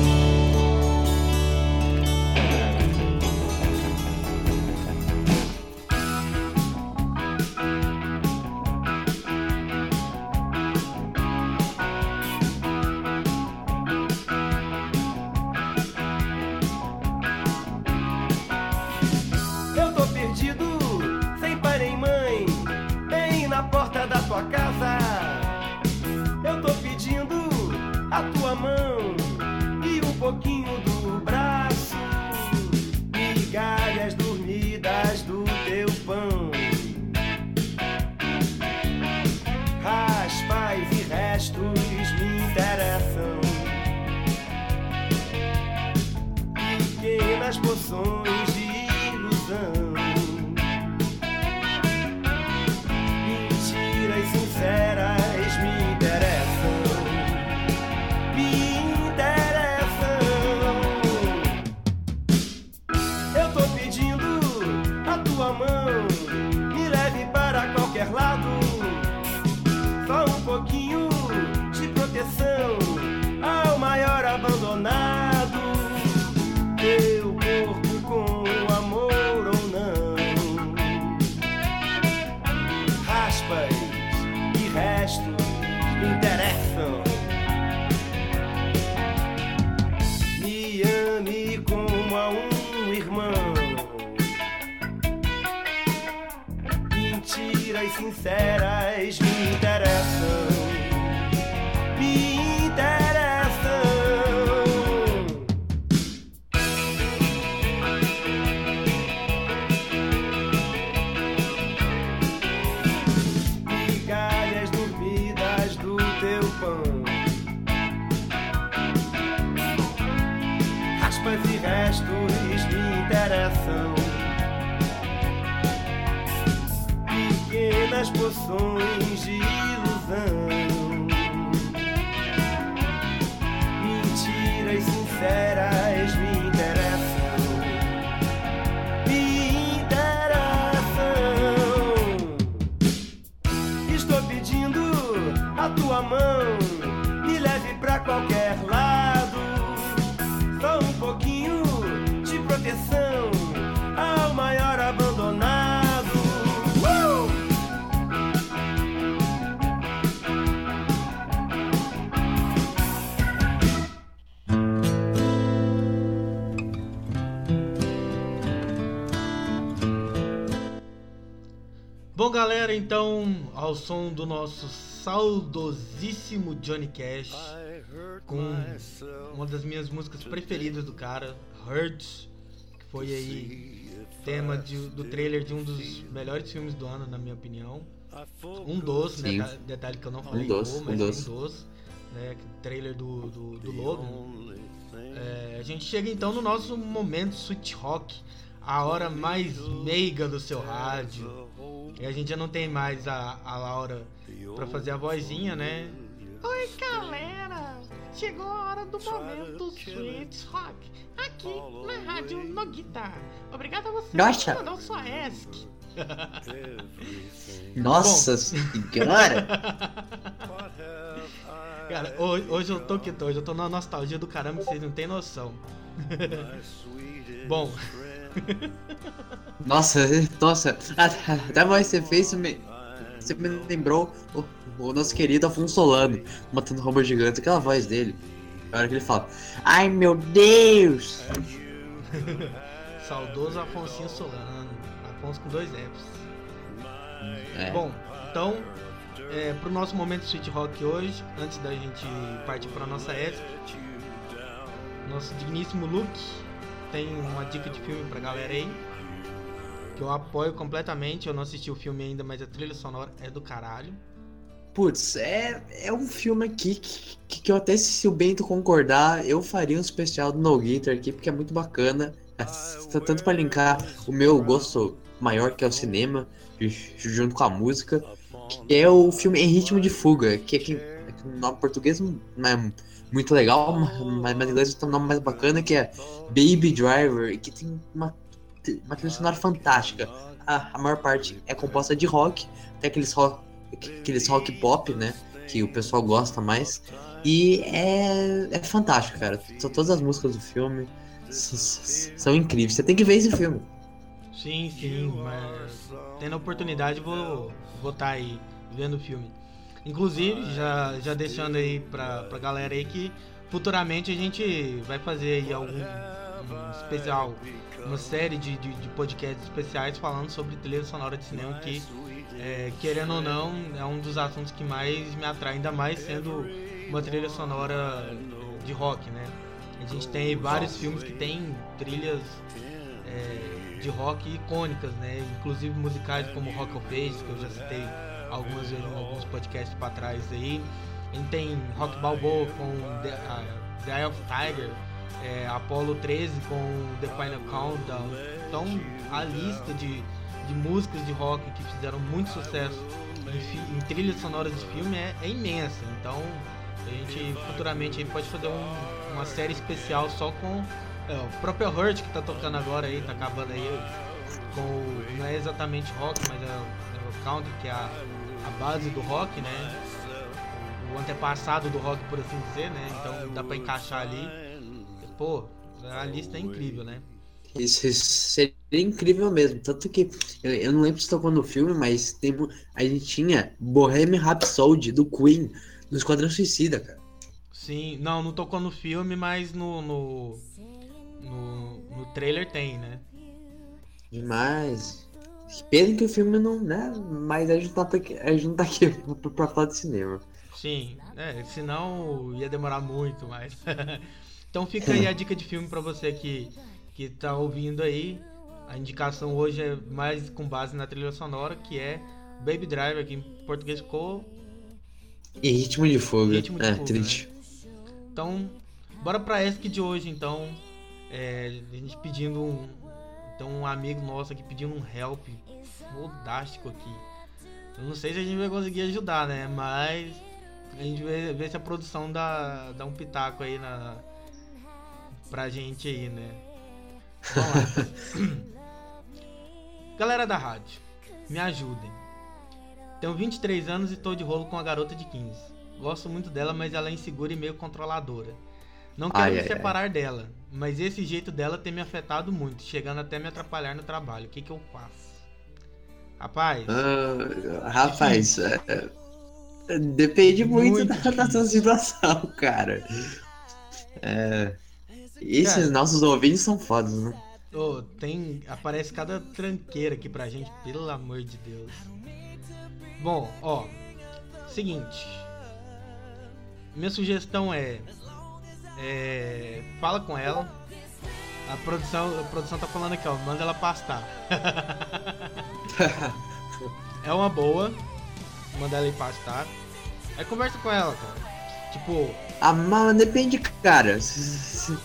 Bom, galera, então, ao som do nosso saudosíssimo Johnny Cash, com uma das minhas músicas preferidas do cara, Hurt, que foi aí tema de- do trailer de um dos melhores filmes do ano, na minha opinião. Um dos, né? Tá- Detalhe que eu não falei dos, o, um mas dos. um dos. Né, trailer do, do, do Logan. É, a gente chega então no nosso momento Sweet Rock, a hora mais meiga do seu rádio. E a gente já não tem mais a, a Laura pra fazer a vozinha, né? Oi, galera! Chegou a hora do momento Sweet Rock, aqui na Rádio Noguita. Obrigado a você Nossa. por mandar sua ESC. Nossa senhora! <laughs> Cara, hoje, hoje eu tô que tô, hoje eu tô na nostalgia do caramba que vocês não têm noção. <laughs> Bom, <laughs> Nossa, <laughs> nossa, até mais você fez, você me, você me lembrou o, o nosso querido Afonso Solano matando robô gigante, aquela voz dele. A hora que ele fala, ai meu Deus! <laughs> saudoso Afonso Solano. Afonso com dois F's. É, Bom, então, é, pro nosso momento Sweet Rock hoje, antes da gente partir pra nossa ESC, nosso digníssimo Luke tem uma dica de filme pra galera aí. Que eu apoio completamente. Eu não assisti o filme ainda, mas a trilha sonora é do caralho. Putz, é, é um filme aqui que, que, que eu até se o Bento concordar, eu faria um especial do No Guitar aqui, porque é muito bacana. É, Tanto pra linkar o meu gosto maior, que é o cinema, ju- junto com a música, que é o filme Em Ritmo de Fuga, que aqui, aqui no nome português não é muito legal, mas, mas em inglês tem um nome mais bacana, que é Baby Driver, que tem uma, uma trilha sonora fantástica. A, a maior parte é composta de rock, tem aqueles rock, aqueles rock pop, né? que o pessoal gosta mais. E é, é fantástico, cara. T- Todas as músicas do filme são incríveis. Você tem que ver esse filme. Sim, sim, mas tendo a oportunidade vou tá aí vendo o filme. Inclusive, já, já deixando aí pra, pra galera aí que futuramente a gente vai fazer aí algum um especial, uma série de, de, de podcasts especiais falando sobre trilha sonora de cinema que, é, querendo ou não, é um dos assuntos que mais me atrai, ainda mais sendo uma trilha sonora de rock, né? A gente tem vários filmes que tem trilhas é, de rock icônicas, né? Inclusive musicais como Rock of Ages, que eu já citei algumas vezes em alguns podcasts para trás aí. A gente tem Rock Balboa com The, a- The Eye of Tiger, é, Apollo 13 com The Final Countdown. Então a lista de, de músicas de rock que fizeram muito sucesso em, em trilhas sonoras de filme é, é imensa. Então a gente futuramente pode fazer um- uma série especial só com é, o próprio Hurt que tá tocando agora aí, tá acabando aí com o- não é exatamente rock, mas é, é o country que é a, a base do rock, né? O antepassado do rock, por assim dizer, né? Então dá pra encaixar ali. Pô, a lista é incrível, né? Isso, isso seria incrível mesmo. Tanto que eu, eu não lembro se tocou no filme, mas tem, a gente tinha Bohemian Rhapsody do Queen no Esquadrão Suicida, cara. Sim, não, não tocou no filme, mas no, no, no, no trailer tem, né? Demais. Pena que o filme não, né? Mas a gente não tá aqui, a gente não tá aqui pra, pra falar de cinema. Sim, é, senão ia demorar muito mais. <laughs> então fica aí a dica de filme pra você que, que tá ouvindo aí. A indicação hoje é mais com base na trilha sonora, que é Baby Driver, que em português ficou. E Ritmo de Fogo. Ritmo de é, Fogo, triste. Então, bora pra ESC de hoje, então. É, a gente pedindo um. Então, um amigo nosso aqui pedindo um help fodástico aqui. Eu não sei se a gente vai conseguir ajudar, né? Mas a gente vê, vê se a produção dá, dá um pitaco aí na, pra gente aí, né? <coughs> Galera da rádio, me ajudem. Tenho 23 anos e tô de rolo com a garota de 15. Gosto muito dela, mas ela é insegura e meio controladora. Não quero Ai, me ai, separar dela, mas esse jeito dela tem me afetado muito, chegando até me atrapalhar no trabalho. O que, que eu faço? Rapaz, Ah, rapaz, é, é, depende muito, Muito da, da sua situação, cara. É, esses Cara. nossos ouvintes são fodas, né? ô, tem. Aparece cada tranqueira aqui pra gente, pelo amor de Deus. Bom, ó. Seguinte. Minha sugestão é. é, fala com ela. A produção, a produção tá falando aqui, ó. Manda ela pastar. <laughs> é uma boa. Mandar ela ir pastar. Aí conversa com ela, cara. Tipo, Ah, mas depende, cara. Se, se-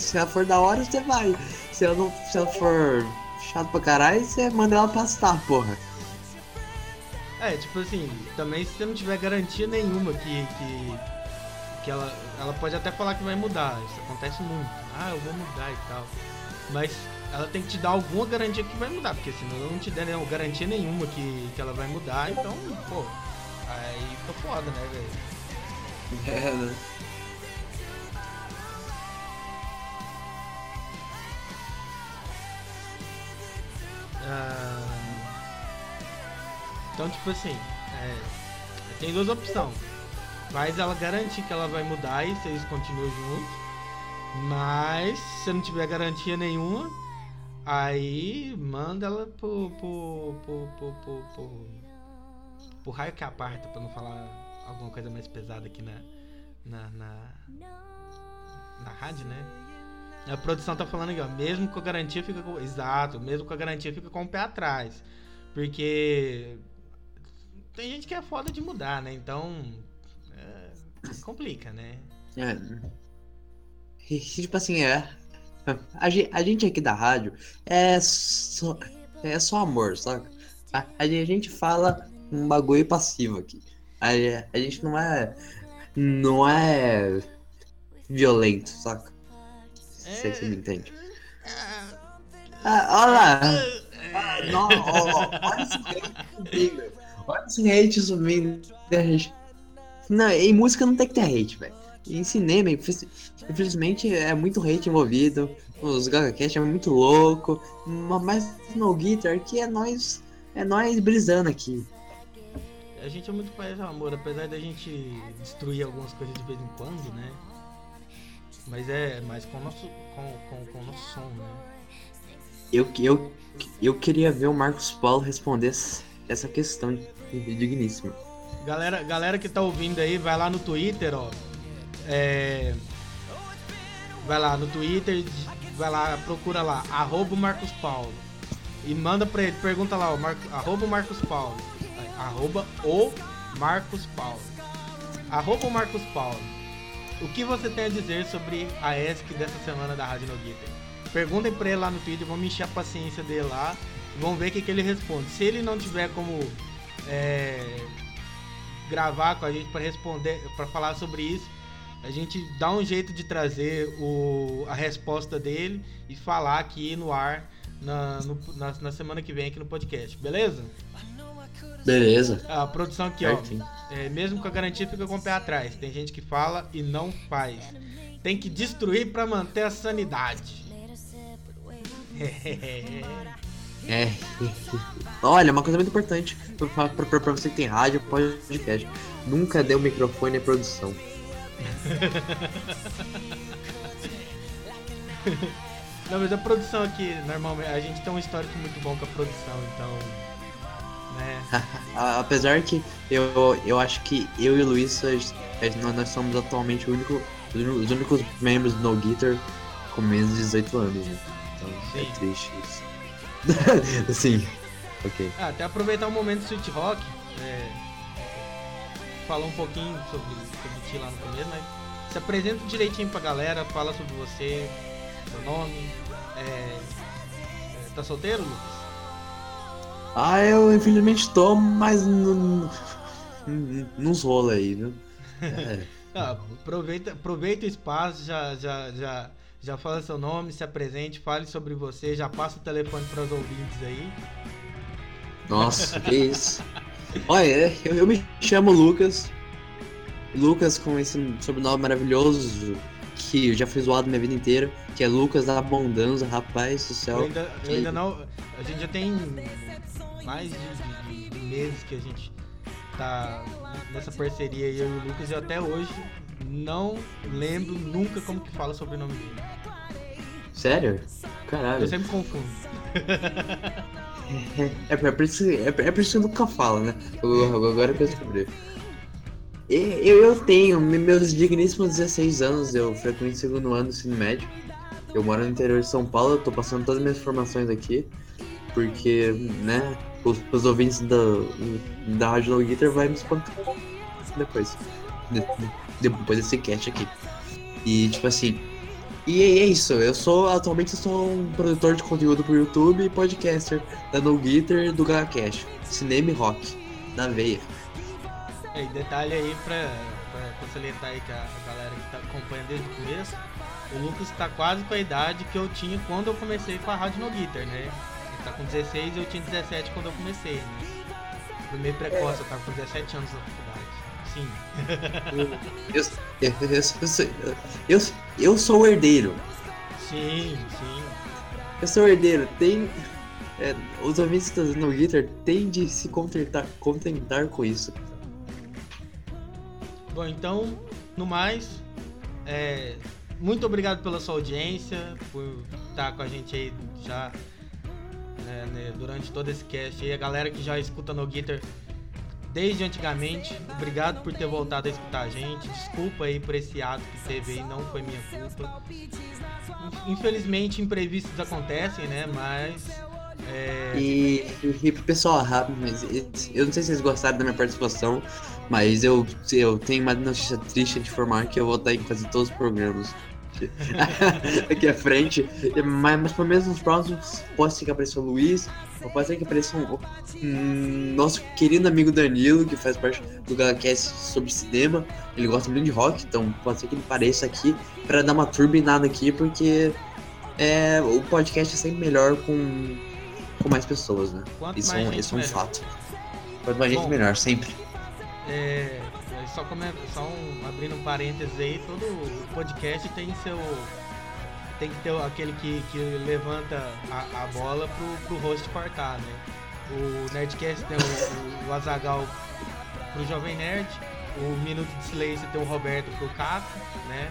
se ela for da hora, você vai. Se ela, não, se ela for chato pra caralho, você manda ela pastar, porra. É, tipo assim, também se você não tiver garantia nenhuma que, que, que ela, ela pode até falar que vai mudar, isso acontece muito. Ah, eu vou mudar e tal. Mas ela tem que te dar alguma garantia que vai mudar, porque senão ela não te der nenhuma garantia nenhuma que, que ela vai mudar, então, pô, aí fica foda, né, velho? É, né? Então, tipo assim, é, tem duas opções. Faz ela garantir que ela vai mudar e vocês continuam juntos. Mas se não tiver garantia nenhuma, aí manda ela pro, pro, pro, pro, pro, pro, pro raio que aparta, pra não falar alguma coisa mais pesada aqui na, na, na, na rádio, né? A produção tá falando aqui, ó. Mesmo com a garantia fica com. Exato, mesmo com a garantia fica com o pé atrás. Porque. Tem gente que é foda de mudar, né? Então. é, complica, né? É. E, tipo assim, é. A, ge- a gente aqui da rádio é só, é só amor, saca? A, a gente fala um bagulho passivo aqui. A, a gente não é. Não é. violento, saca? Se você me entende. Ah, olha lá! Ah, não, ó, ó, olha esse hate subindo. Olha esse hate subindo. Não, em música não tem que ter hate, velho. Em cinema, infeliz- infelizmente, é muito hate envolvido. Os GagaCast é muito louco. ma- Mas no Guitar aqui é nós. É nós brisando aqui. A gente é muito paz e amor, apesar da gente destruir algumas coisas de vez em quando, né? Mas é mais com o nosso, com, com, com o nosso som, né? Eu, eu, eu queria ver o Marcos Paulo responder essa- questão digníssima. Galera, galera que tá ouvindo aí, vai lá no Twitter, ó. É, Vai lá no Twitter, vai lá, procura lá, arroba Marcos Paulo. E manda pra ele, pergunta lá, ó, arroba Marcos Paulo. Arroba o Marcos Paulo. Arroba o Marcos Paulo. O que você tem a dizer sobre a ESC dessa semana da Rádio No Guitar? Perguntem pra ele lá no Twitter, vamos encher a paciência dele lá. Vamos ver o que, que ele responde. Se ele não tiver como é, gravar com a gente para responder, para falar sobre isso, a gente dá um jeito de trazer o, a resposta dele e falar aqui no ar na, no- na, na semana que vem aqui no podcast, beleza? Beleza. A produção aqui, ó. É, mesmo com a garantia fica com o pé atrás. Tem gente que fala e não faz. Tem que destruir para manter a sanidade. É. Olha, uma coisa muito importante pra, pra, pra- pra você que tem rádio, podcast. Nunca dê o microfone à produção. <laughs> Não, mas a produção aqui, normalmente, a gente tem um histórico muito bom com a produção, então. A- Apesar que eu, eu acho que eu e o Luiz, nós, somos atualmente único, os únicos membros do No Guitar com menos de 18 anos, né? Então Sim. é triste isso. <laughs> Sim, ok. Ah, até aproveitar o momento do Sweet Rock, é, falar um pouquinho sobre, sobre ti lá no começo, mas se apresenta direitinho pra galera, fala sobre você, seu nome. É, é, tá solteiro, Lucas? Ah, eu infelizmente tô, mas. Nos rola aí, viu? É. <laughs> Ah, aproveita, aproveita o espaço, já, já, já, já fala seu nome, se apresente, fale sobre você, já passa o telefone para os ouvintes aí. Nossa, que isso. Olha, eu, eu me chamo Lucas. Lucas com esse sobrenome maravilhoso que eu já fui zoado minha vida inteira, que é Lucas da Abundância, rapaz do Eu céu. ainda, eu ainda não. A gente já tem mais de, de- de meses que a gente tá nessa parceria aí, eu e o Lucas, e até hoje não lembro nunca como que fala sobre o nome dele. Sério? Caralho. Eu sempre confundo. <laughs> É, é, por isso, é, é por isso que eu nunca falo, né? Agora que eu descobri. Eu, eu tenho me- meus digníssimos 16 anos, eu frequento o segundo ano do ensino médio. Eu moro no interior de São Paulo, eu tô passando todas as minhas informações aqui, porque, né, os, os ouvintes da, da Rádio No Guitar vai me espantar depois. De- de- depois desse cast aqui. E, tipo assim, e é isso, eu sou, atualmente eu sou um produtor de conteúdo pro YouTube e podcaster da No Guitar do GagaCast, cinema e rock, na veia. É, E detalhe aí pra, pra, pra salientar aí que a, a galera que tá acompanhando desde o começo, o Lucas tá quase com a idade que eu tinha quando eu comecei com a Rádio No Guitar, né? Tá com 16 eu tinha 17 quando eu comecei, né? Fui meio precoce, eu tava com 17 anos na faculdade. Sim. Eu, eu, eu, eu, sou- eu, sou o herdeiro, Sim, sim. eu sou o herdeiro, tem... é, os ouvintes No Guitar têm de se contentar, contentar com isso. Bom, então, no mais, é, muito obrigado pela sua audiência, por estar com a gente aí já né, né, durante todo esse cast aí. A galera que já escuta no Guitar desde antigamente, obrigado por ter voltado a escutar a gente. Desculpa aí por esse ato que teve aí, não foi minha culpa. In- Infelizmente, imprevistos acontecem, né? Mas. é, E, e pessoal, rápido, mas eu não sei se vocês gostaram da minha participação, mas eu, eu tenho uma notícia triste de informar que eu vou estar em quase todos os programas <laughs> aqui à frente. Mas, mas pelo menos nos próximos pode ser que apareça o Luiz, ou pode ser que apareça um, um nosso querido amigo Danilo, que faz parte do GalaCast sobre cinema. Ele gosta muito de rock, então pode ser que ele apareça aqui para dar uma turbinada aqui, porque é, o podcast é sempre melhor com, com mais pessoas, né? Quanto Isso, mais é um, gente, isso é um fato. Quanto mais gente, Bom. melhor, sempre. É, só, só um, abrindo um parênteses aí, todo podcast tem seu. Tem que ter aquele que, que levanta a, a bola pro, pro host cortar, né? O Nerdcast tem o, o, o Azagal pro Jovem Nerd, o Minuto de Silêncio tem o Roberto pro Caco, né?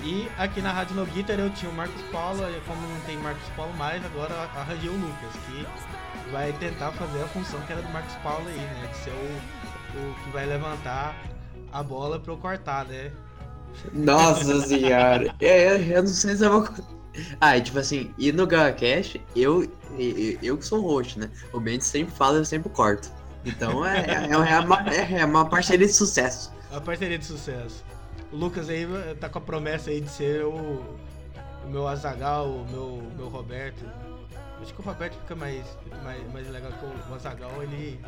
E aqui na Rádio No Guitar eu tinha o Marcos Paulo, e como não tem Marcos Paulo mais, agora arranjei o Lucas, que vai tentar fazer a função que era do Marcos Paulo aí, né? De ser o, o que vai levantar a bola pra eu cortar, né? Nossa senhora. É, eu, eu não sei se eu vou. Ah, e tipo assim, e no GacaCast, eu, eu, eu que sou host, né? O Ben sempre fala, eu sempre corto. Então é, é, é, uma, é uma parceria de sucesso. A parceria de sucesso. O Lucas aí tá com a promessa aí de ser o, o meu Azagal, o meu, meu Roberto. Acho que o Roberto fica mais, mais, mais legal que o Azagal, ele,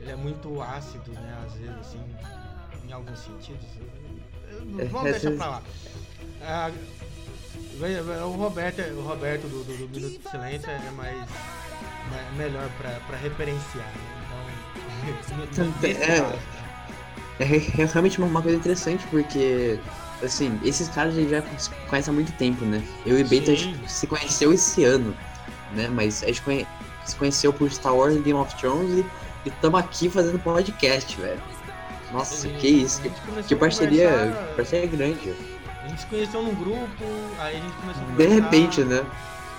ele é muito ácido, né? Às vezes, assim, em alguns sentidos. Vamos deixar pra lá. Ah, o Roberto, o Roberto do, do, do Minuto de Silêncio é mais, mais melhor pra, pra referenciar. Né? Então, <laughs> é, é, é realmente uma coisa interessante porque assim, esses caras já se conhecem há muito tempo, né? Eu e Bento a gente se conheceu esse ano, né? Mas a gente conhe se conheceu por Star Wars e Game of Thrones e estamos aqui fazendo podcast, velho. Nossa, que isso, que, que parceria, parceria grande. A gente se conheceu num grupo, aí a gente começou a De repente, né?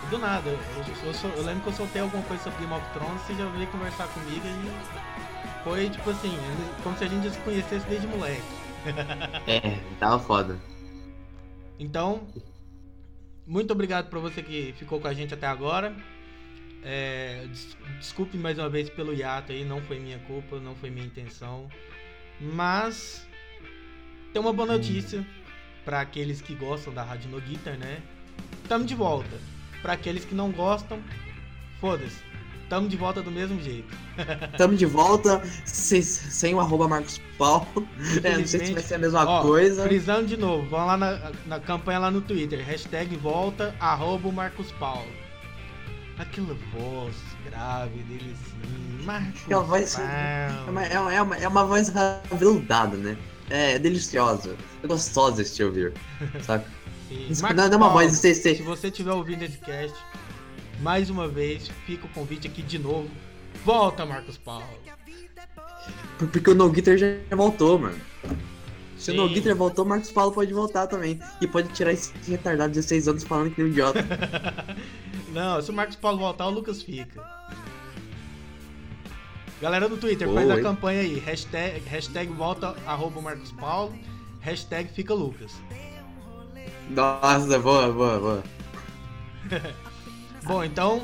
Do nada. Eu, eu, eu, eu, lembro que eu soltei alguma coisa sobre Game of Thrones, você já veio conversar comigo e foi tipo assim, como se a gente já se conhecesse desde moleque. <laughs> é, tava foda. Então, muito obrigado pra você que ficou com a gente até agora. É, desculpe mais uma vez pelo hiato aí, não foi minha culpa, não foi minha intenção. Mas tem uma boa notícia para aqueles que gostam da Rádio No Guitar, né? Tamo de volta. Para aqueles que não gostam, foda-se. Tamo de volta do mesmo jeito. <laughs> Tamo de volta sem, sem o arroba Marcos Paulo. É, <laughs> não sei se vai ser a mesma ó, coisa. Frisando de novo, vão lá na, na campanha lá no Twitter. Hashtag volta, arroba Marcos Paulo. Aquela voz grave dele assim, Marcos Aquela voz, é uma, é, uma, é uma voz aveludada, né? É, deliciosa. É gostosa de ouvir. <laughs> Sabe? não, não é uma voz de Se você estiver ouvindo esse cast, mais uma vez, fica o convite aqui de novo. Volta, Marcos Paulo. Porque o No Guitar já voltou, mano. Se Sim. o No Guitar voltou, Marcos Paulo pode voltar também. E pode tirar esse retardado de 16 anos falando que nem um idiota. <laughs> Não, se o Marcos Paulo voltar, o Lucas fica. Galera do Twitter, faz a campanha aí. Hashtag, hashtag volta arroba Marcos Paulo. Hashtag fica Lucas. Nossa, boa, boa, boa. <laughs> Bom, então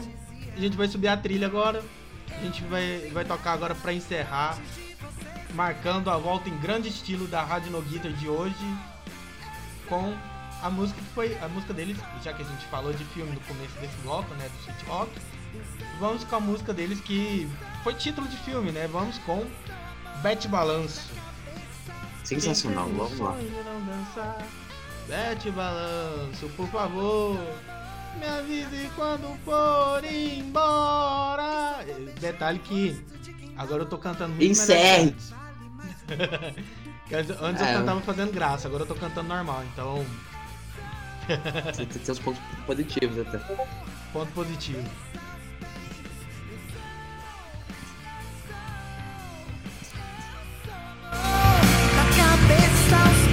a gente vai subir a trilha agora. A gente vai, vai tocar agora para encerrar, marcando a volta em grande estilo da Rádio No Guitar de hoje, com a música que foi a música deles, já que a gente falou de filme no começo desse bloco, né, do Sweet Rock. Vamos com a música deles que foi título de filme, né? Vamos com Bete Balanço. Sensacional, vamos lá. Bete Balanço, por favor. Me avise quando for embora. Detalhe que agora eu tô cantando muito Encerre. Antes <laughs> é. eu cantava fazendo graça, agora eu tô cantando normal, então. Você tem seus pontos positivos até. Ponto positivo. stars.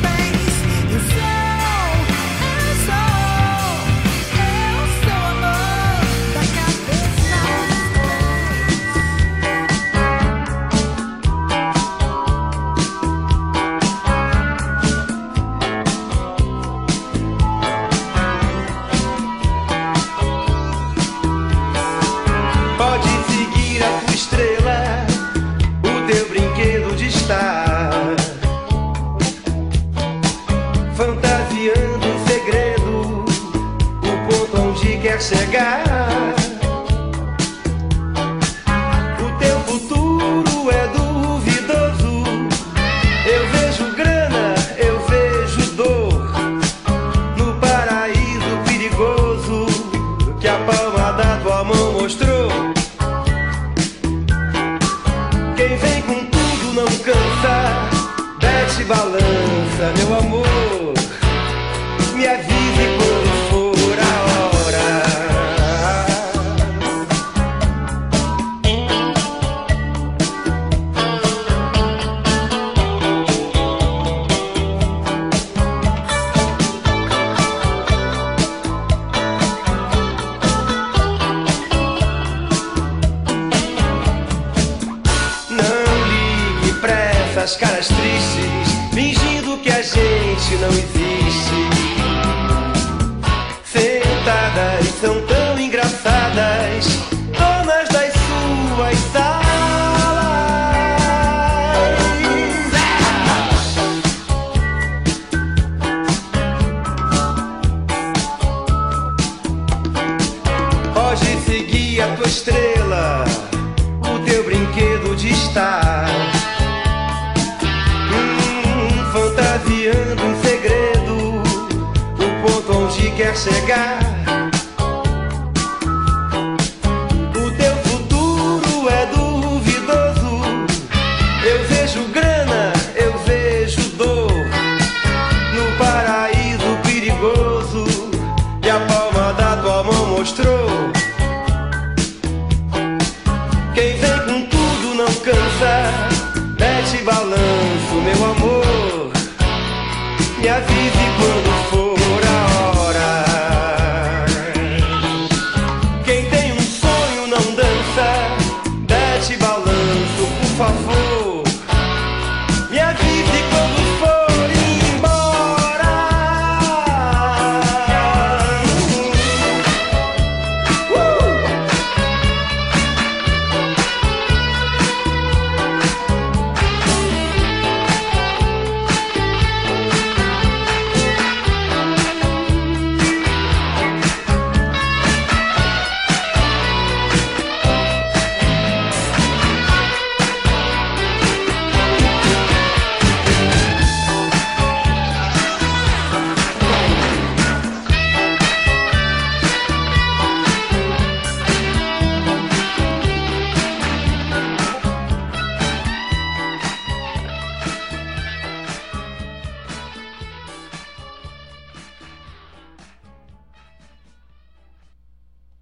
guy. Essas caras tristes, fingindo que a gente não existe.